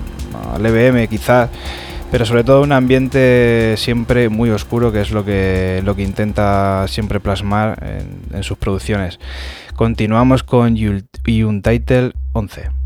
al EBM quizás, pero sobre todo un ambiente siempre muy oscuro que es lo que, lo que intenta siempre plasmar en, sus producciones. Continuamos con Untitled 11.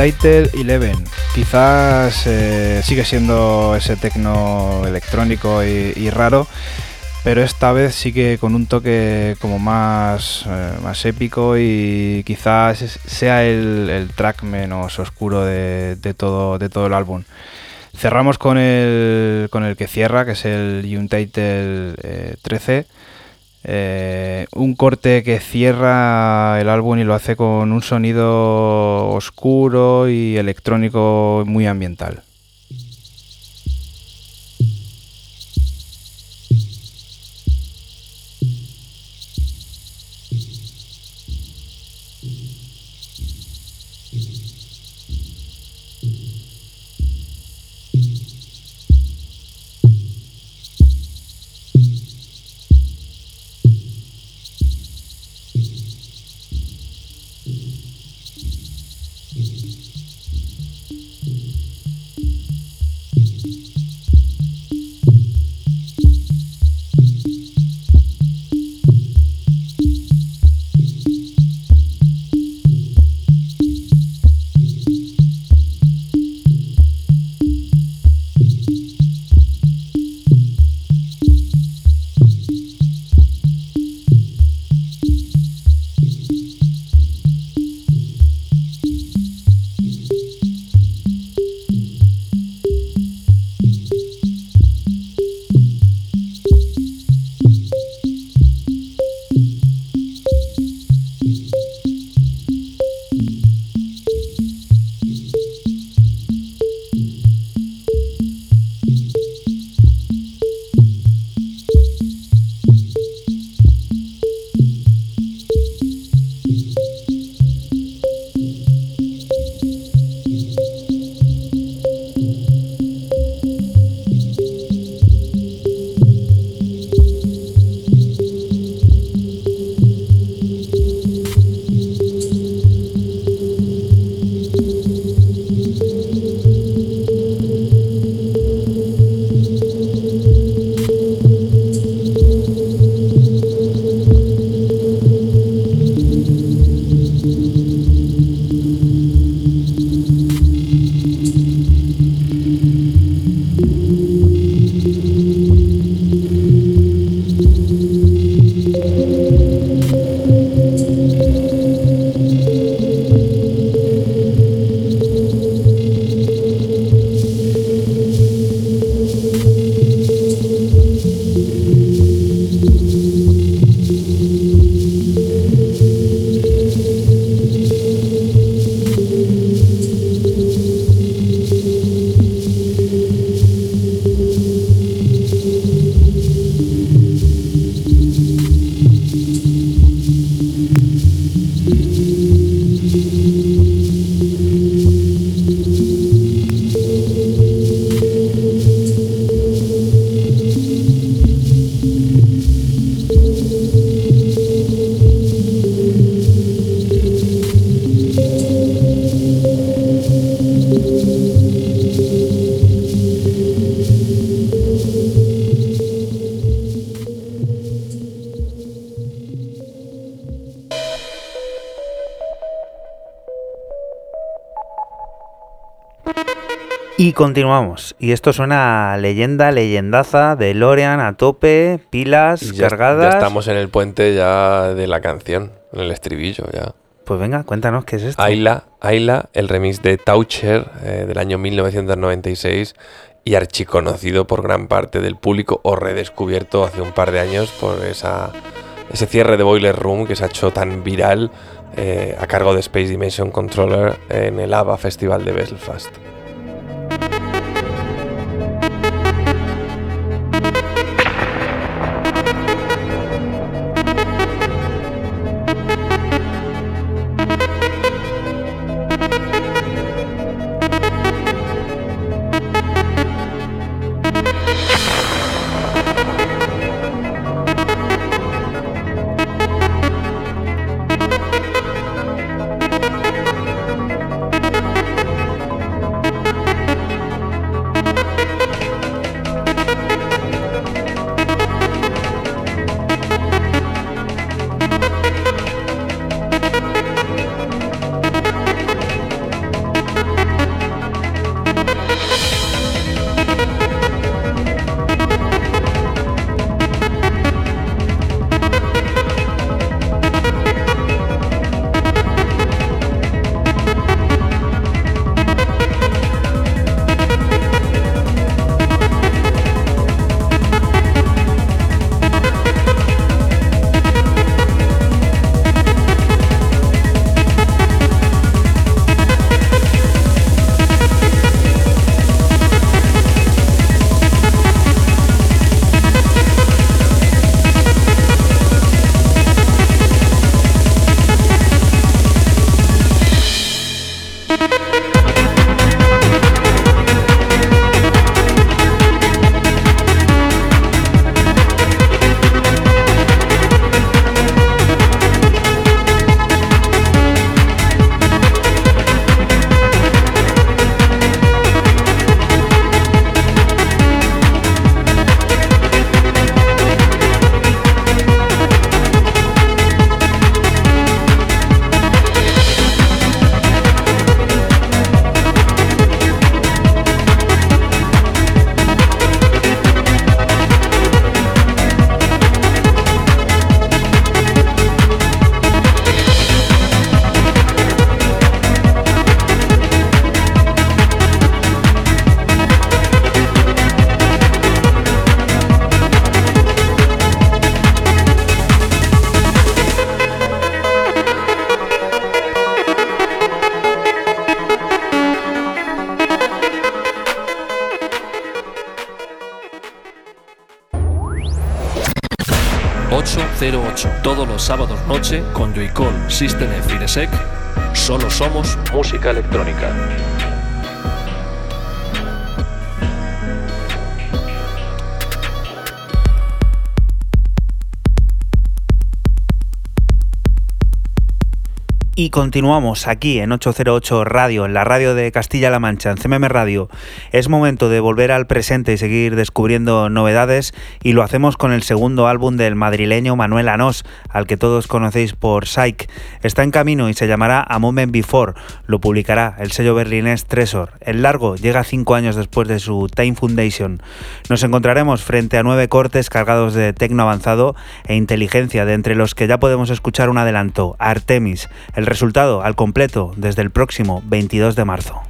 Untitled Eleven. Quizás eh, sigue siendo ese tecno electrónico y, raro, pero esta vez sí que con un toque como más, eh, más épico y quizás sea el, track menos oscuro de, de todo, de todo el álbum. Cerramos con el, con el que cierra, que es el Untitled eh, 13. Un corte que cierra el álbum y lo hace con un sonido oscuro y electrónico muy ambiental. Continuamos. Y esto suena a leyenda, leyendaza, de Lorean a tope, pilas ya, cargadas. ya estamos en el puente ya de la canción, en el estribillo ya. Pues venga, cuéntanos qué es esto. Ayla, Ayla, el remix de Toucher eh, del año 1996 y archiconocido por gran parte del público o redescubierto hace un par de años por esa, ese cierre de Boiler Room que se ha hecho tan viral eh, a cargo de Space Dimension Controller en el ABBA Festival de Belfast. Con Joycall, System. Solo somos música electrónica. Y continuamos aquí en 808 Radio, en la radio de Castilla-La Mancha, en CMM Radio. Es momento de volver al presente y seguir descubriendo novedades y lo hacemos con el segundo álbum del madrileño Manuel Anós, al que todos conocéis por Psych. Está en camino y se llamará A Moment Before. Lo publicará el sello berlinés Tresor. El largo llega cinco años después de su Time Foundation. Nos encontraremos frente a nueve cortes cargados de tecno avanzado e inteligencia, de entre los que ya podemos escuchar un adelanto, Artemis. El resultado al completo desde el próximo 22 de marzo.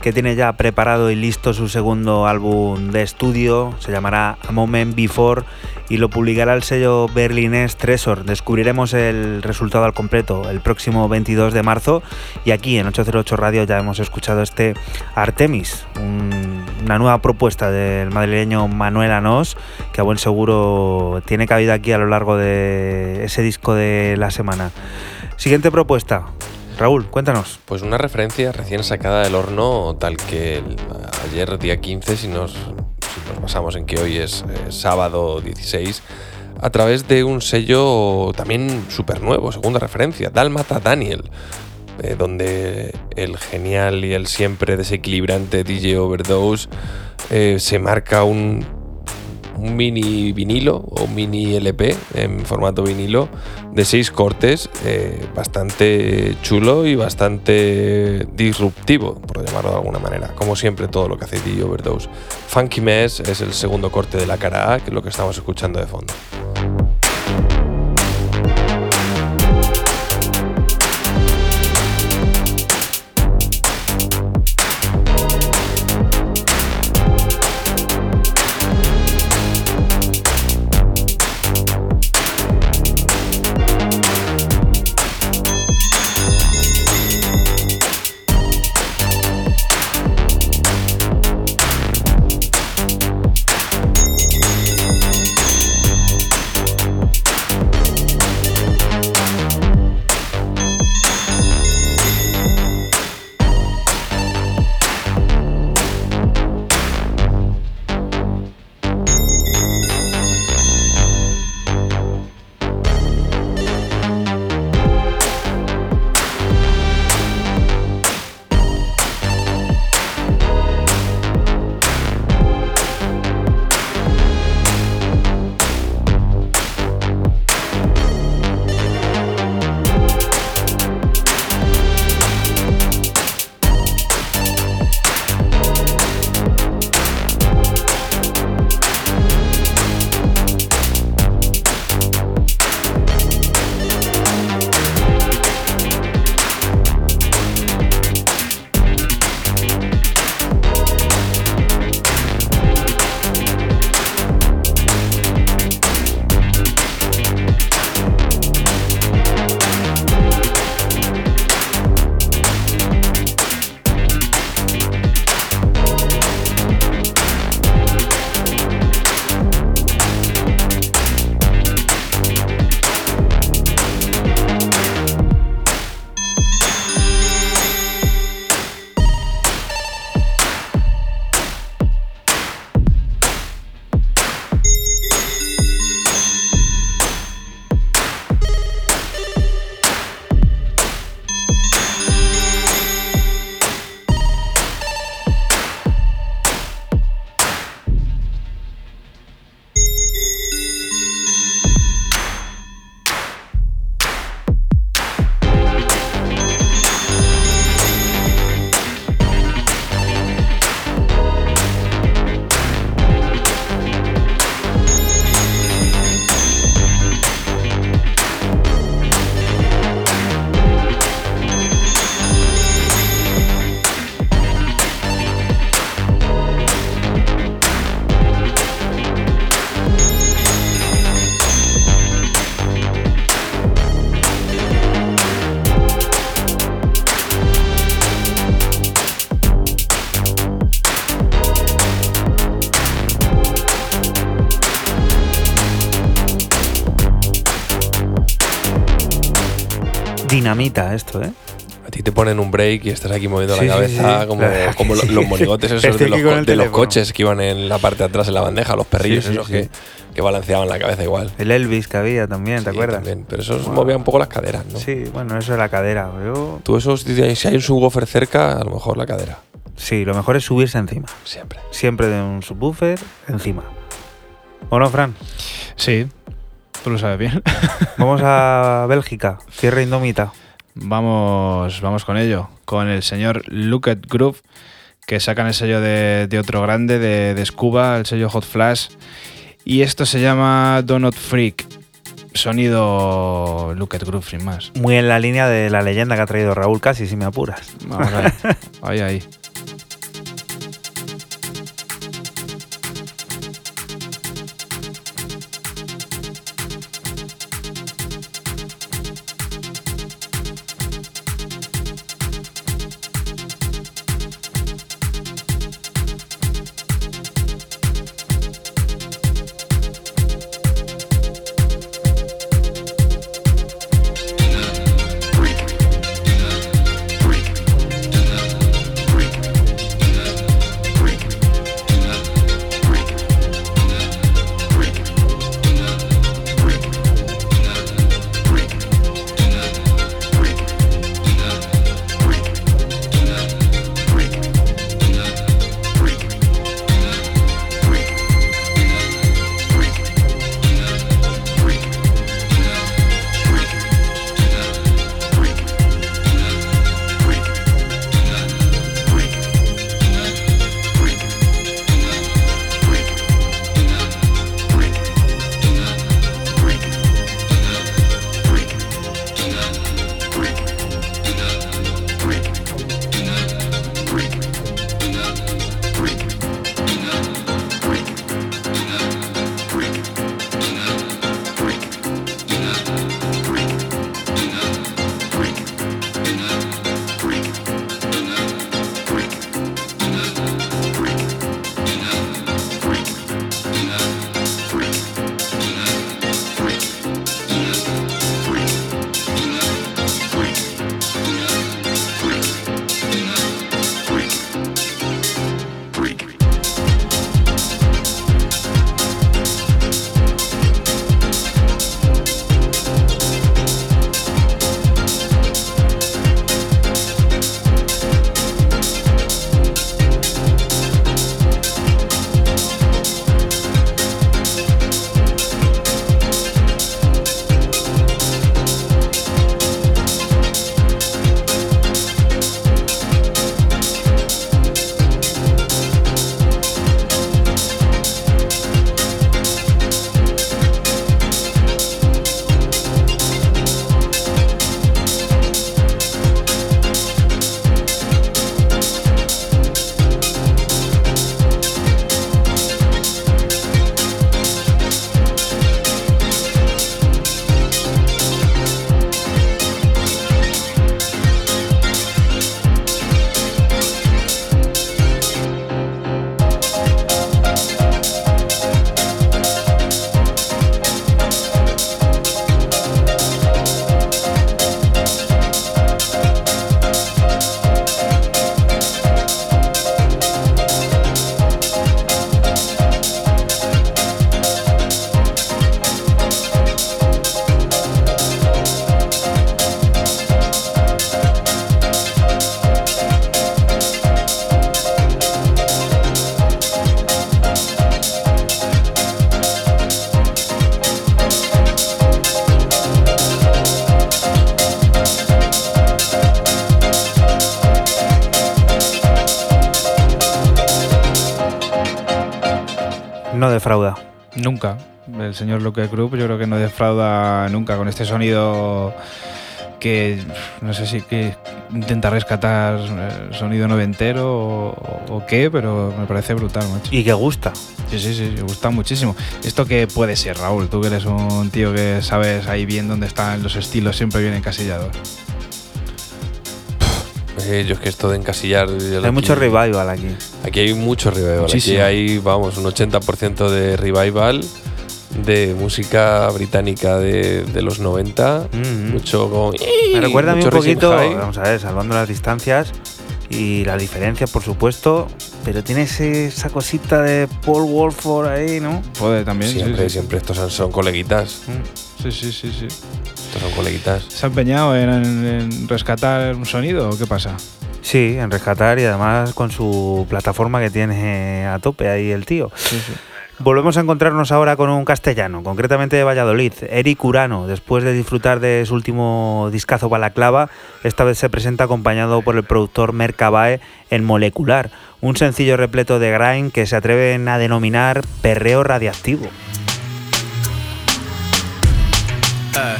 Que tiene ya preparado y listo su segundo álbum de estudio, se llamará A Moment Before y lo publicará el sello berlinés Tresor. Descubriremos el resultado al completo el próximo 22 de marzo y aquí en 808 Radio ya hemos escuchado este Artemis, un- una nueva propuesta del madrileño Manuel Anós, que a buen seguro tiene cabida aquí a lo largo de ese disco de la semana. Siguiente propuesta. Raúl, cuéntanos. Pues una referencia recién sacada del horno, tal que ayer, día 15, si nos, si basamos en que hoy es eh, sábado 16, a través de un sello también súper nuevo, segunda referencia, Dalmata Daniel, eh, donde el genial y el siempre desequilibrante DJ Overdose eh, se marca un, un mini vinilo o mini LP en formato vinilo de seis cortes, eh, bastante chulo y bastante disruptivo, por llamarlo de alguna manera. Como siempre, todo lo que hace DJ Overdose. Funky Mess es el segundo corte de la cara A, que es lo que estamos escuchando de fondo. Dinamita esto, ¿eh? A ti te ponen un break y estás aquí moviendo Sí, la cabeza sí. como, La verdad como que lo- sí. los monigotes esos Estoy de, los, co- de los coches que iban en la parte de atrás en la bandeja, los perrillos Sí, sí, esos sí. Que, que balanceaban la cabeza igual. El Elvis que había también, ¿te Sí, acuerdas? también, pero eso Wow. movía un poco las caderas, ¿no? Sí, bueno, eso es la cadera. Yo- Tú esos, si hay un subwoofer cerca, a lo mejor la cadera. Sí, lo mejor es subirse encima. Siempre. Siempre de un subwoofer encima. ¿O no, Fran? Sí, tú lo sabes bien. Vamos a Bélgica, Tierra Indómita. Vamos, vamos con ello, con el señor Look at Groove, que sacan el sello de, de otro grande, de, de Scuba, el sello Hot Flash. Y esto se llama Donut Freak. Sonido Look at Groove, sin más. Muy en la línea de la leyenda que ha traído Raúl casi, si me apuras. Vamos [LAUGHS] ahí, ahí. Defrauda. Nunca. El señor Luke Group yo creo que no defrauda nunca con este sonido que no sé si que intenta rescatar el sonido noventero o, o qué, pero me parece brutal, macho. Y que gusta. Sí, sí, sí, me gusta muchísimo. ¿Esto qué puede ser, Raúl? Tú que eres un tío que sabes ahí bien dónde están los estilos siempre bien encasillados. Eh, yo es que esto de encasillar. Hay aquí- mucho revival aquí. Aquí hay mucho revival. Muchísimo. Aquí hay, vamos, un 80% de revival de música británica de, de los 90. Mm. Mucho como. Me recuerda a mí un mucho Rising poquito, High. vamos a ver, salvando las distancias y la diferencia, por supuesto, pero tiene ese- esa cosita de Paul Wolford ahí, ¿no? Puede también. sí, Siempre, sí, siempre estos son, son coleguitas. Sí, sí, sí, sí. Estos son coleguitas. ¿Se ha empeñado en, en rescatar un sonido o qué pasa? Sí, en rescatar y además con su plataforma que tiene a tope ahí el tío. Sí, sí. Volvemos a encontrarnos ahora con un castellano, concretamente de Valladolid, Eric Urano. Después de disfrutar de su último discazo balaclava, esta vez se presenta acompañado por el productor Mercabae en Molecular, un sencillo repleto de grind que se atreven a denominar perreo radiactivo. Eh,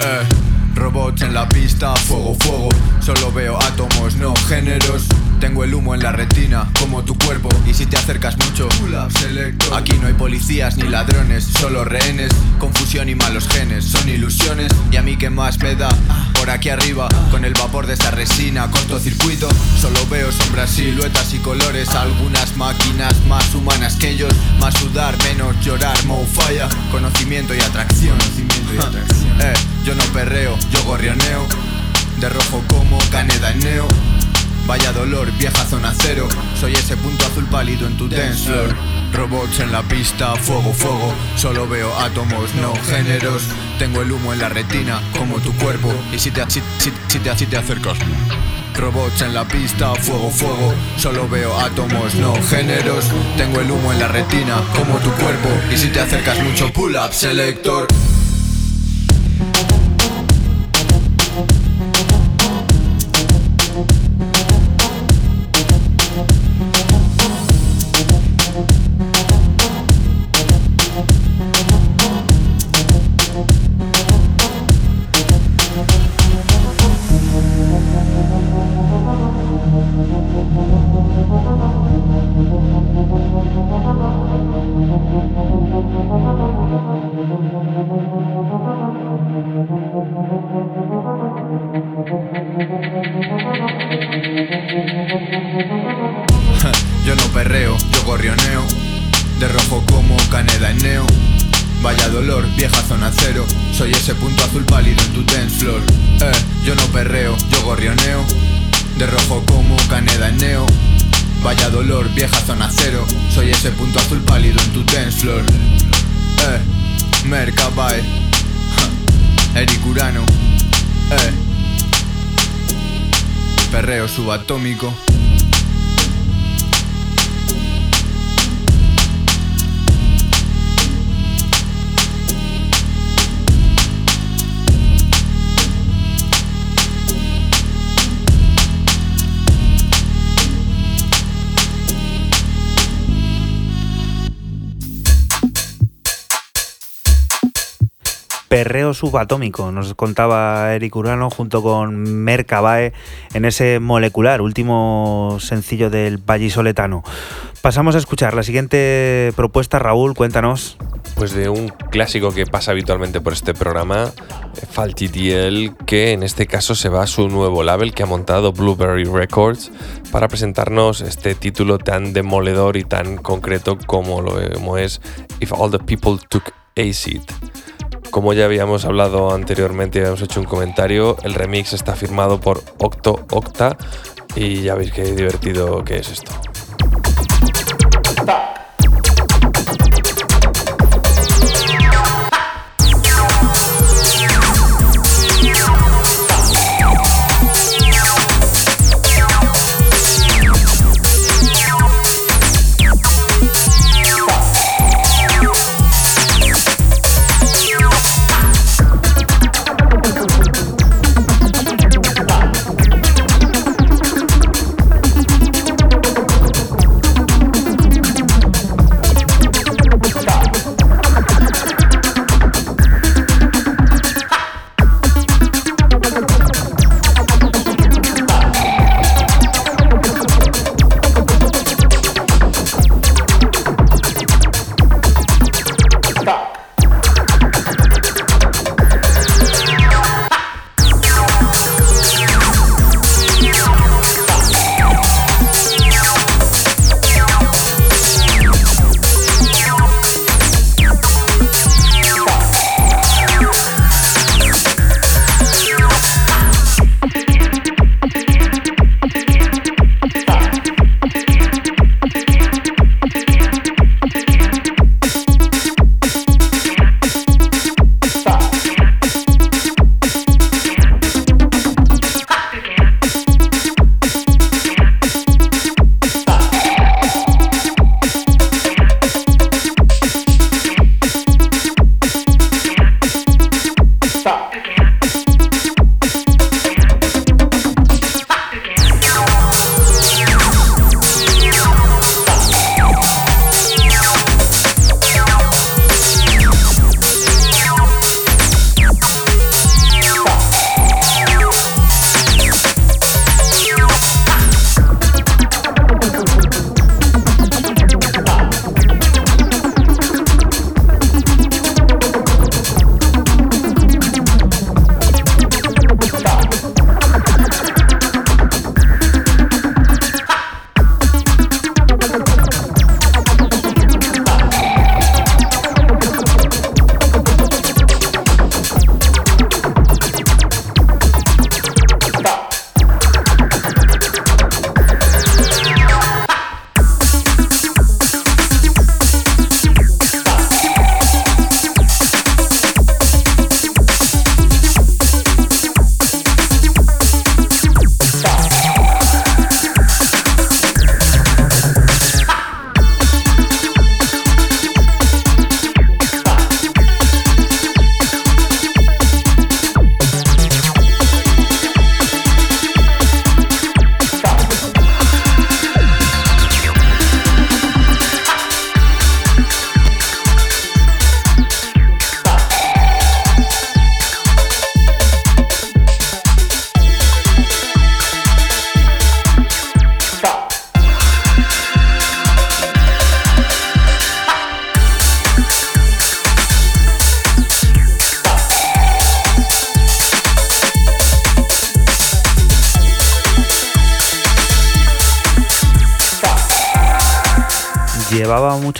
eh. Robots en la pista, fuego, fuego. Solo veo átomos, no géneros. Tengo el humo en la retina, como tu cuerpo. Y si te acercas mucho, aquí no hay policías ni ladrones, solo rehenes. Confusión y malos genes, son ilusiones. Y a mí que más me da, por aquí arriba, con el vapor de esta resina, cortocircuito. Solo veo sombras, siluetas y colores. Algunas máquinas más humanas que ellos. Más sudar, menos llorar, mo falla. Conocimiento y atracción. Eh, yo no perreo, yo gorrioneo. De rojo como Caneda en neo. Vaya dolor, vieja zona cero. Soy ese punto azul pálido en tu dance floor. Robots en la pista, fuego, fuego. Solo veo átomos, no géneros. Tengo el humo en la retina, como tu cuerpo. Y si te, si, si- si te, si te acercas. Robots en la pista, fuego, fuego. Solo veo átomos, no géneros. Tengo el humo en la retina, como tu cuerpo. Y si te acercas mucho, pull up, selector. Vieja zona cero. Soy ese punto azul pálido en tu dance floor. Eh, Mercabae. Eric Urano. Eh. Perreo subatómico. Perreo subatómico, nos contaba Eric Urano junto con Mercabae en ese molecular, último sencillo del vallisoletano. Pasamos a escuchar la siguiente propuesta, Raúl, cuéntanos. Pues de un clásico que pasa habitualmente por este programa, Faltitiel, que en este caso se va a su nuevo label que ha montado Blueberry Records para presentarnos este título tan demoledor y tan concreto como lo es If All the People Took Acid. Como ya habíamos hablado anteriormente y habíamos hecho un comentario, el remix está firmado por Octo Octa y ya veis qué divertido que es esto.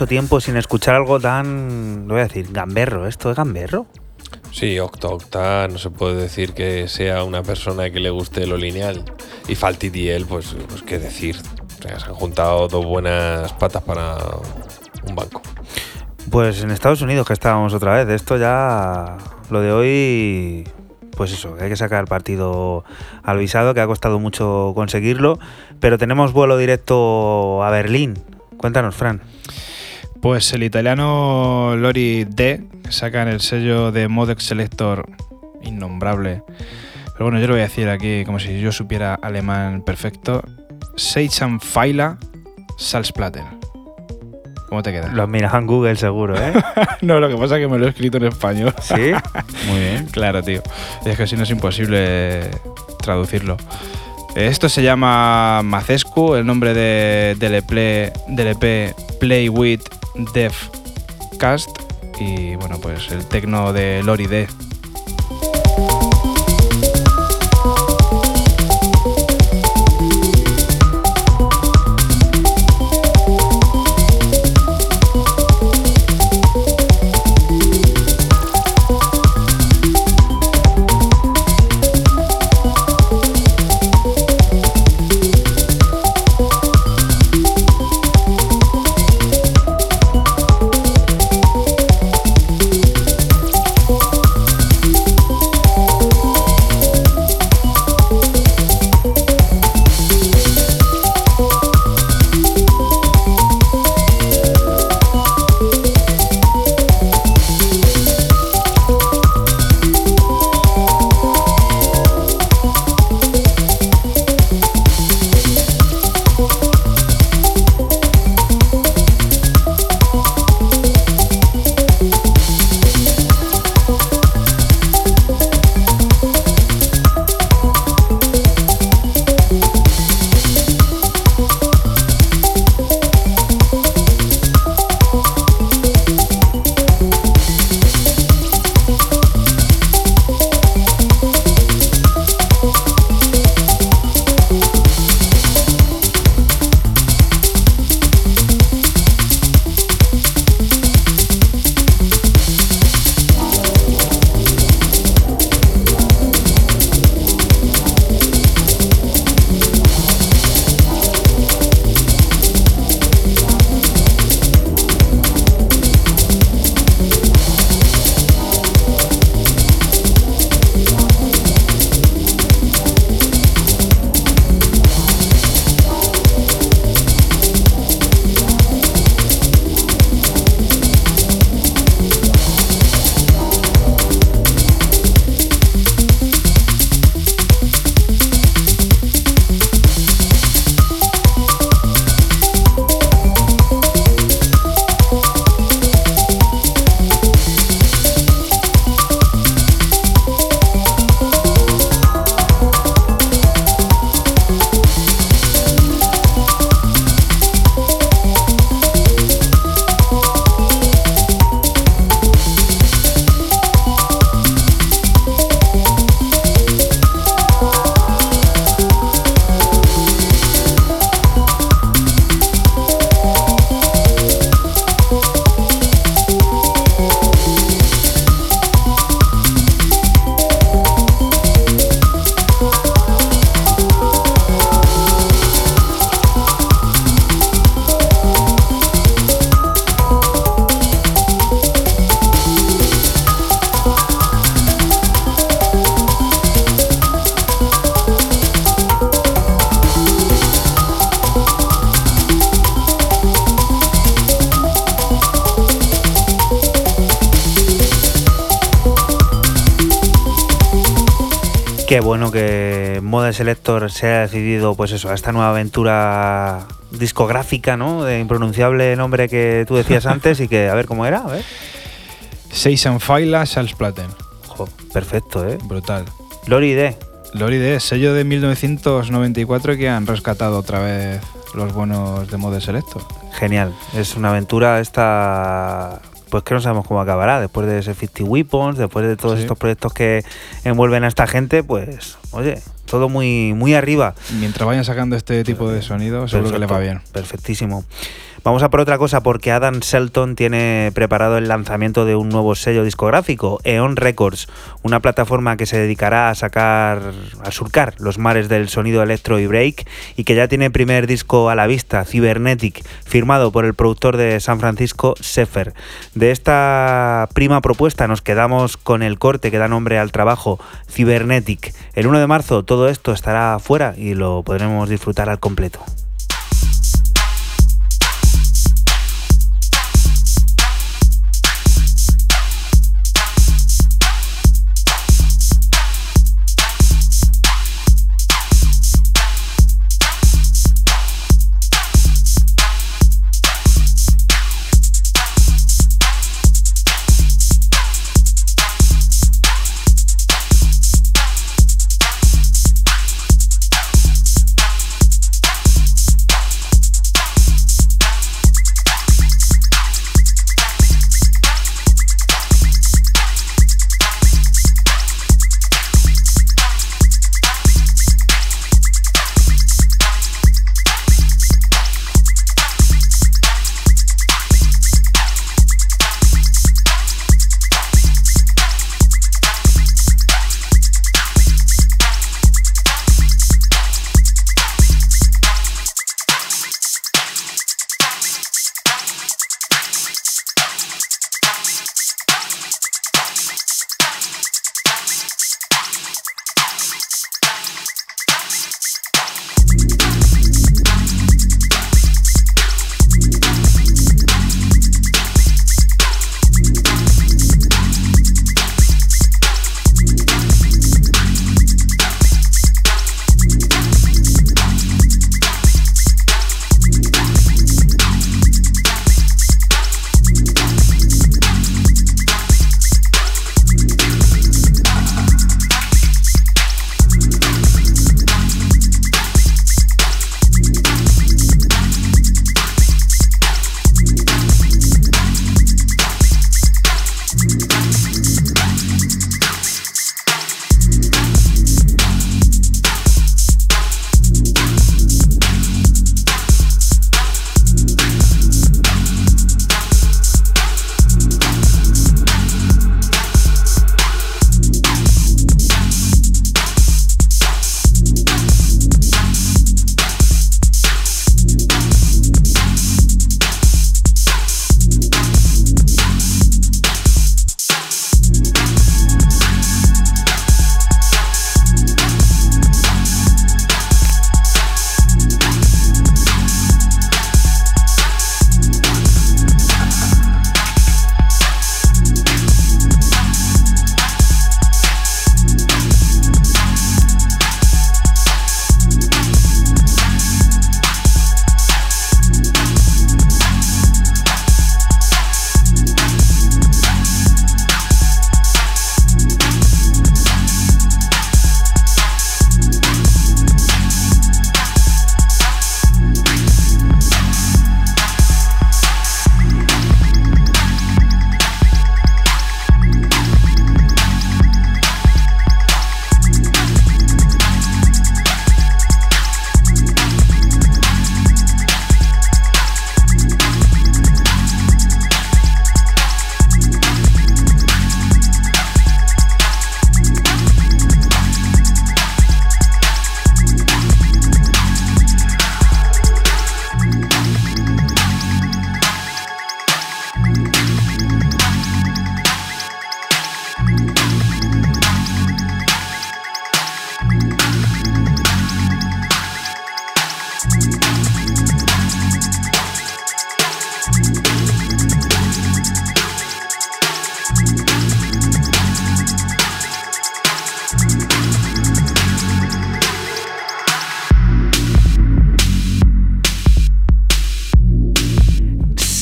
Mucho tiempo sin escuchar algo tan, lo voy a decir, gamberro. ¿Esto es gamberro? Sí, Octa Octa no se puede decir que sea una persona que le guste lo lineal. Y Faltitiel, pues, pues qué decir. O sea, se han juntado dos buenas patas para un banco. Pues en Estados Unidos que estábamos otra vez. Esto ya, lo de hoy, pues eso, hay que sacar partido al visado, que ha costado mucho conseguirlo. Pero tenemos vuelo directo a Berlín. Cuéntanos, Fran. Pues el italiano Lori D saca en el sello de Modex Selector innombrable. Pero bueno, yo lo voy a decir aquí como si yo supiera alemán perfecto. Seitan Faila Salzplatten. ¿Cómo te queda? Lo has mirado en Google seguro, ¿eh? [LAUGHS] no, lo que pasa es que me lo he escrito en español. sí. [LAUGHS] Muy bien. Claro, tío. Es que si no es imposible traducirlo. Esto se llama Macescu, el nombre de, del, EP, del EP Play With Dev Cast. Y bueno, pues el tecno de Lori D. Selector se haya decidido, pues eso, a esta nueva aventura discográfica, ¿no? De impronunciable nombre que tú decías [LAUGHS] antes y que, a ver cómo era, a ver. Seitan Faila Salzplatten. Jo, perfecto, ¿eh? Brutal. Lori D. Lori D, sello de 1994 que han rescatado otra vez los buenos de Mode Selector. Genial. Es una aventura esta. Pues que no sabemos cómo acabará. Después de ese 50 Weapons, después de todos Sí. estos proyectos que envuelven a esta gente, pues, oye, todo muy, muy arriba. Mientras vayan sacando este tipo de sonido, seguro que le va bien. Perfectísimo. Vamos a por otra cosa porque Adam Shelton tiene preparado el lanzamiento de un nuevo sello discográfico, Eon Records, una plataforma que se dedicará a sacar, a surcar los mares del sonido electro y break y que ya tiene primer disco a la vista, Cybernetic, firmado por el productor de San Francisco, Sefer. De esta prima propuesta nos quedamos con el corte que da nombre al trabajo, Cybernetic. El 1 de marzo todo esto estará fuera y lo podremos disfrutar al completo.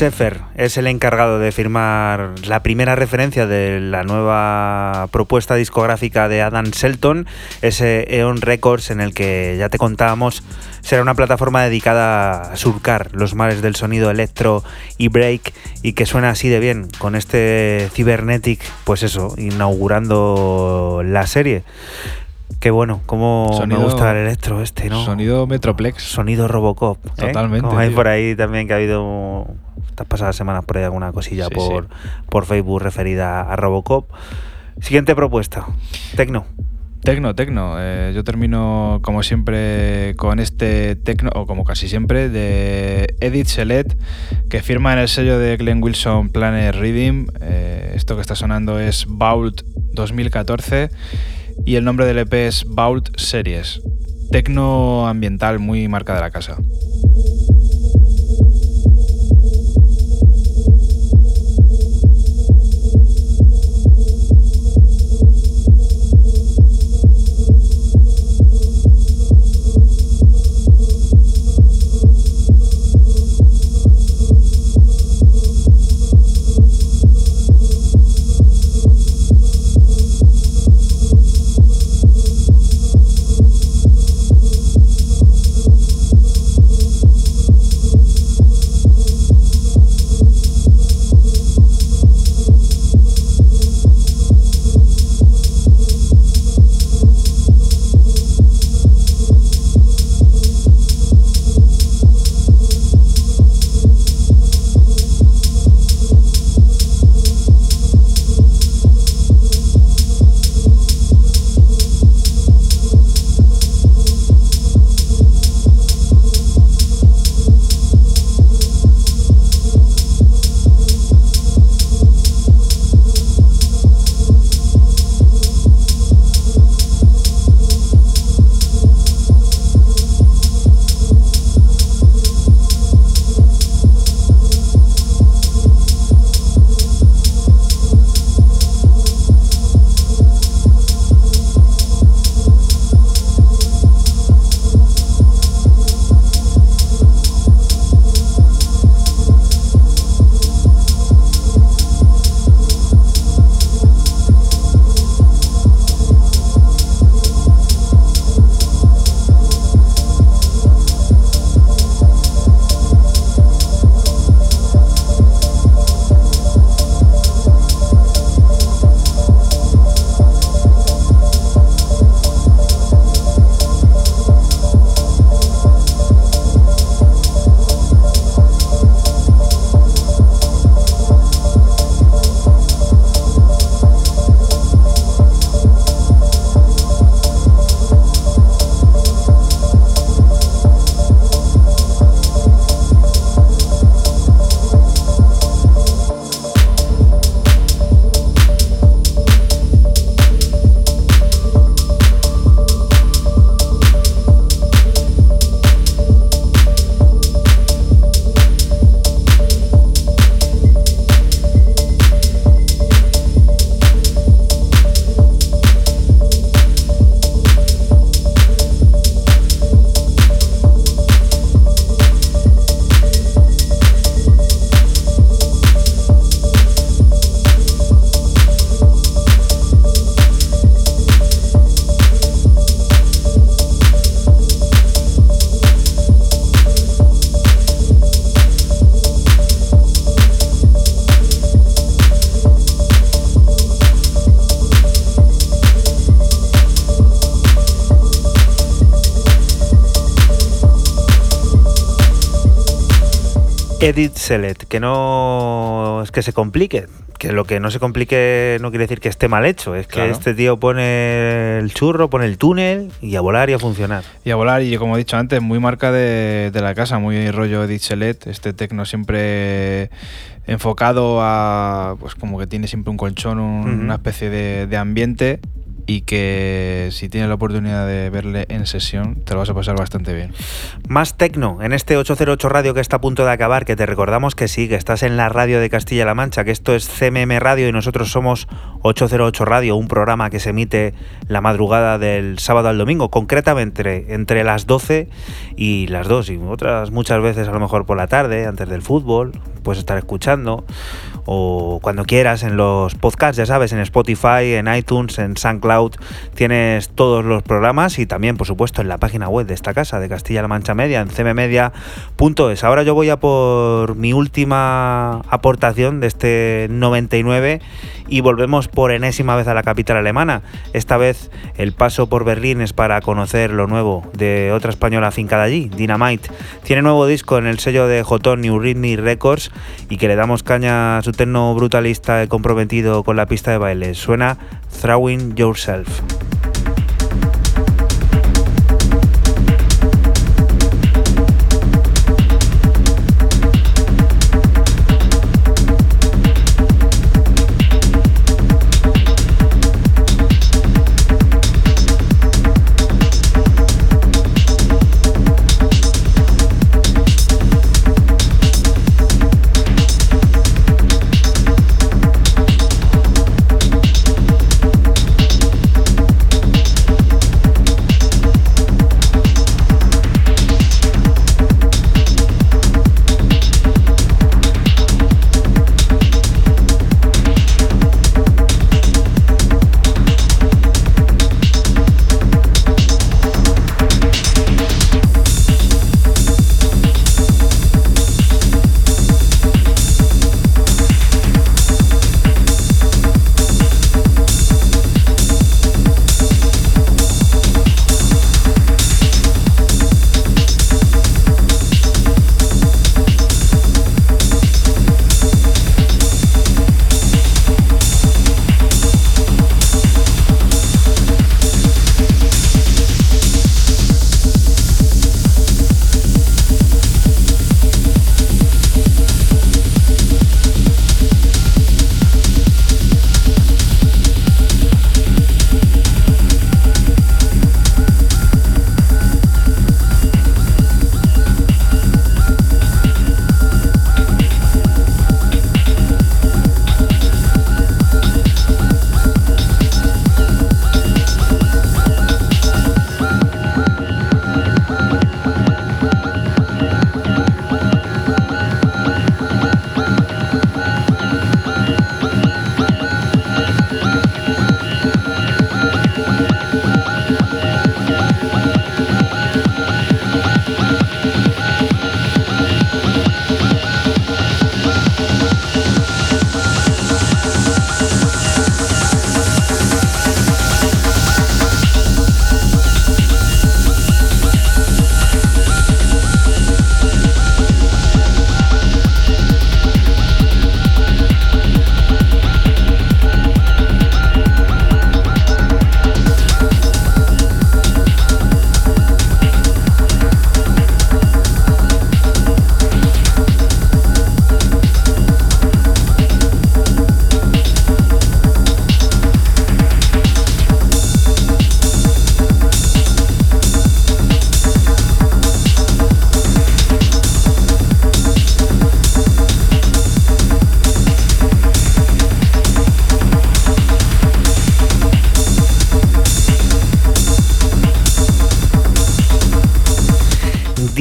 Sefer es el encargado de firmar la primera referencia de la nueva propuesta discográfica de Adam Shelton, ese Eon Records en el que ya te contábamos será una plataforma dedicada a surcar los mares del sonido electro y break y que suena así de bien con este Cybernetic, pues eso, inaugurando la serie. Qué bueno, cómo Sonido- me gusta el electro este, ¿no? Sonido Metroplex. Sonido Robocop. ¿eh? Totalmente, Como hay tío. por ahí también que ha habido estas pasadas semanas por ahí alguna cosilla Sí, por, sí. por Facebook referida a Robocop. Siguiente propuesta. Tecno. Tecno, tecno. Eh, yo termino como siempre con este tecno, o como casi siempre, de Edith Select, que firma en el sello de Glenn Wilson Planet Reading. Eh, esto que está sonando es Vault 2014 y el nombre del EP es Vault Series. Tecno ambiental muy marca de la casa. Edit Select, que no es que se complique, que lo que no se complique no quiere decir que esté mal hecho, es que Claro. este tío pone el churro, pone el túnel y a volar y a funcionar. Y a volar, y como he dicho antes, muy marca de, de la casa, muy rollo Edith Select, este tecno siempre enfocado a, pues como que tiene siempre un colchón, un- una especie de, de ambiente y que si tienes la oportunidad de verle en sesión, te lo vas a pasar bastante bien. Más tecno en este 808 Radio que está a punto de acabar, que te recordamos que sí, que estás en la radio de Castilla-La Mancha, que esto es CMM Radio y nosotros somos 808 Radio, un programa que se emite la madrugada del sábado al domingo, concretamente entre las 12 y las 2 y otras muchas veces a lo mejor por la tarde, antes del fútbol, puedes estar escuchando o cuando quieras en los podcasts, ya sabes, en Spotify, en iTunes, en SoundCloud, tienes todos los programas y también, por supuesto, en la página web de esta casa, de Castilla-La Mancha Media, en cmmedia.es. Ahora yo voy a por mi última aportación de este 99 Y volvemos por enésima vez a la capital alemana. Esta vez el paso por Berlín es para conocer lo nuevo de otra española afincada allí, Dynamite. Tiene nuevo disco en el sello de Jotón New Rhythm Records y que le damos caña a su terno brutalista comprometido con la pista de baile. Suena Throwing Yourself.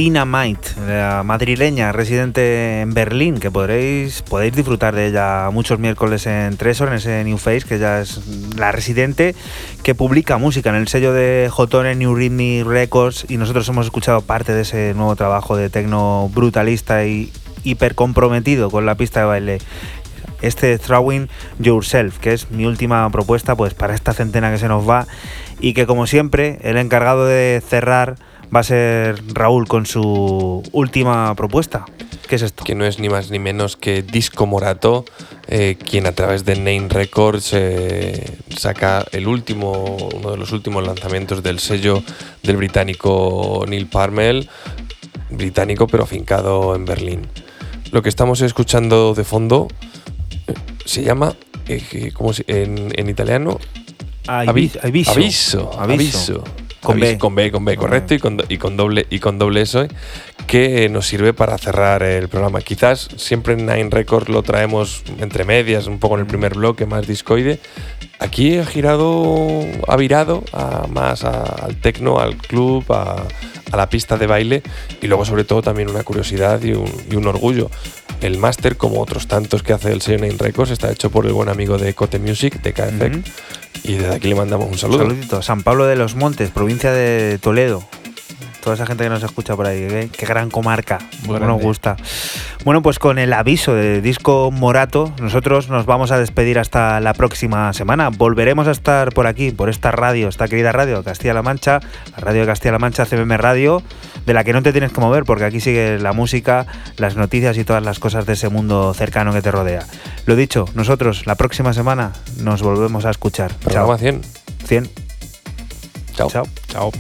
Dynamite, la madrileña residente en Berlín, que podréis, podéis disfrutar de ella muchos miércoles en Tresor, en ese New Face, que ya es la residente que publica música en el sello de Jotone New Rhythm Records y nosotros hemos escuchado parte de ese nuevo trabajo de tecno brutalista y hiper comprometido con la pista de baile. Este Throwing Yourself, que es mi última propuesta pues para esta centena que se nos va y que como siempre el encargado de cerrar va a ser Raúl con su última propuesta. ¿Qué es esto? Que no es ni más ni menos que Disco Morato, eh, quien a través de Name Records eh, saca el último, uno de los últimos lanzamientos del sello del británico Neil Parmel, británico pero afincado en Berlín. Lo que estamos escuchando de fondo eh, se llama, eh, ¿cómo se- en, en italiano? Avi- Aviso. Aviso. Aviso. Aviso. Con B. Con B, con B, correcto, y con, do- y con doble y con doble eso, que nos sirve para cerrar el programa. Quizás siempre en Nine Records lo traemos entre medias, un poco en el primer bloque, más discoide. Aquí ha girado, ha virado a- más a- al techno, al club, a, a la pista de baile y luego sobre todo también una curiosidad y un, y un orgullo. El máster, como otros tantos que hace el sello Nine Records, está hecho por el buen amigo de Cote Music, de KFX, y desde aquí le mandamos un saludo. Saludito. San Pablo de los Montes, provincia de Toledo. Toda esa gente que nos escucha por ahí. ¿eh? Qué gran comarca, Muy nos gusta. Bueno, pues con el aviso de Disco Morato, nosotros nos vamos a despedir hasta la próxima semana. Volveremos a estar por aquí, por esta radio, esta querida radio Castilla-La Mancha, la radio de Castilla-La Mancha, CBM Radio, de la que no te tienes que mover porque aquí sigue la música, las noticias y todas las cosas de ese mundo cercano que te rodea. Lo dicho, nosotros la próxima semana nos volvemos a escuchar. Programa Chao. 100. 100. Chao. Chao. Chao.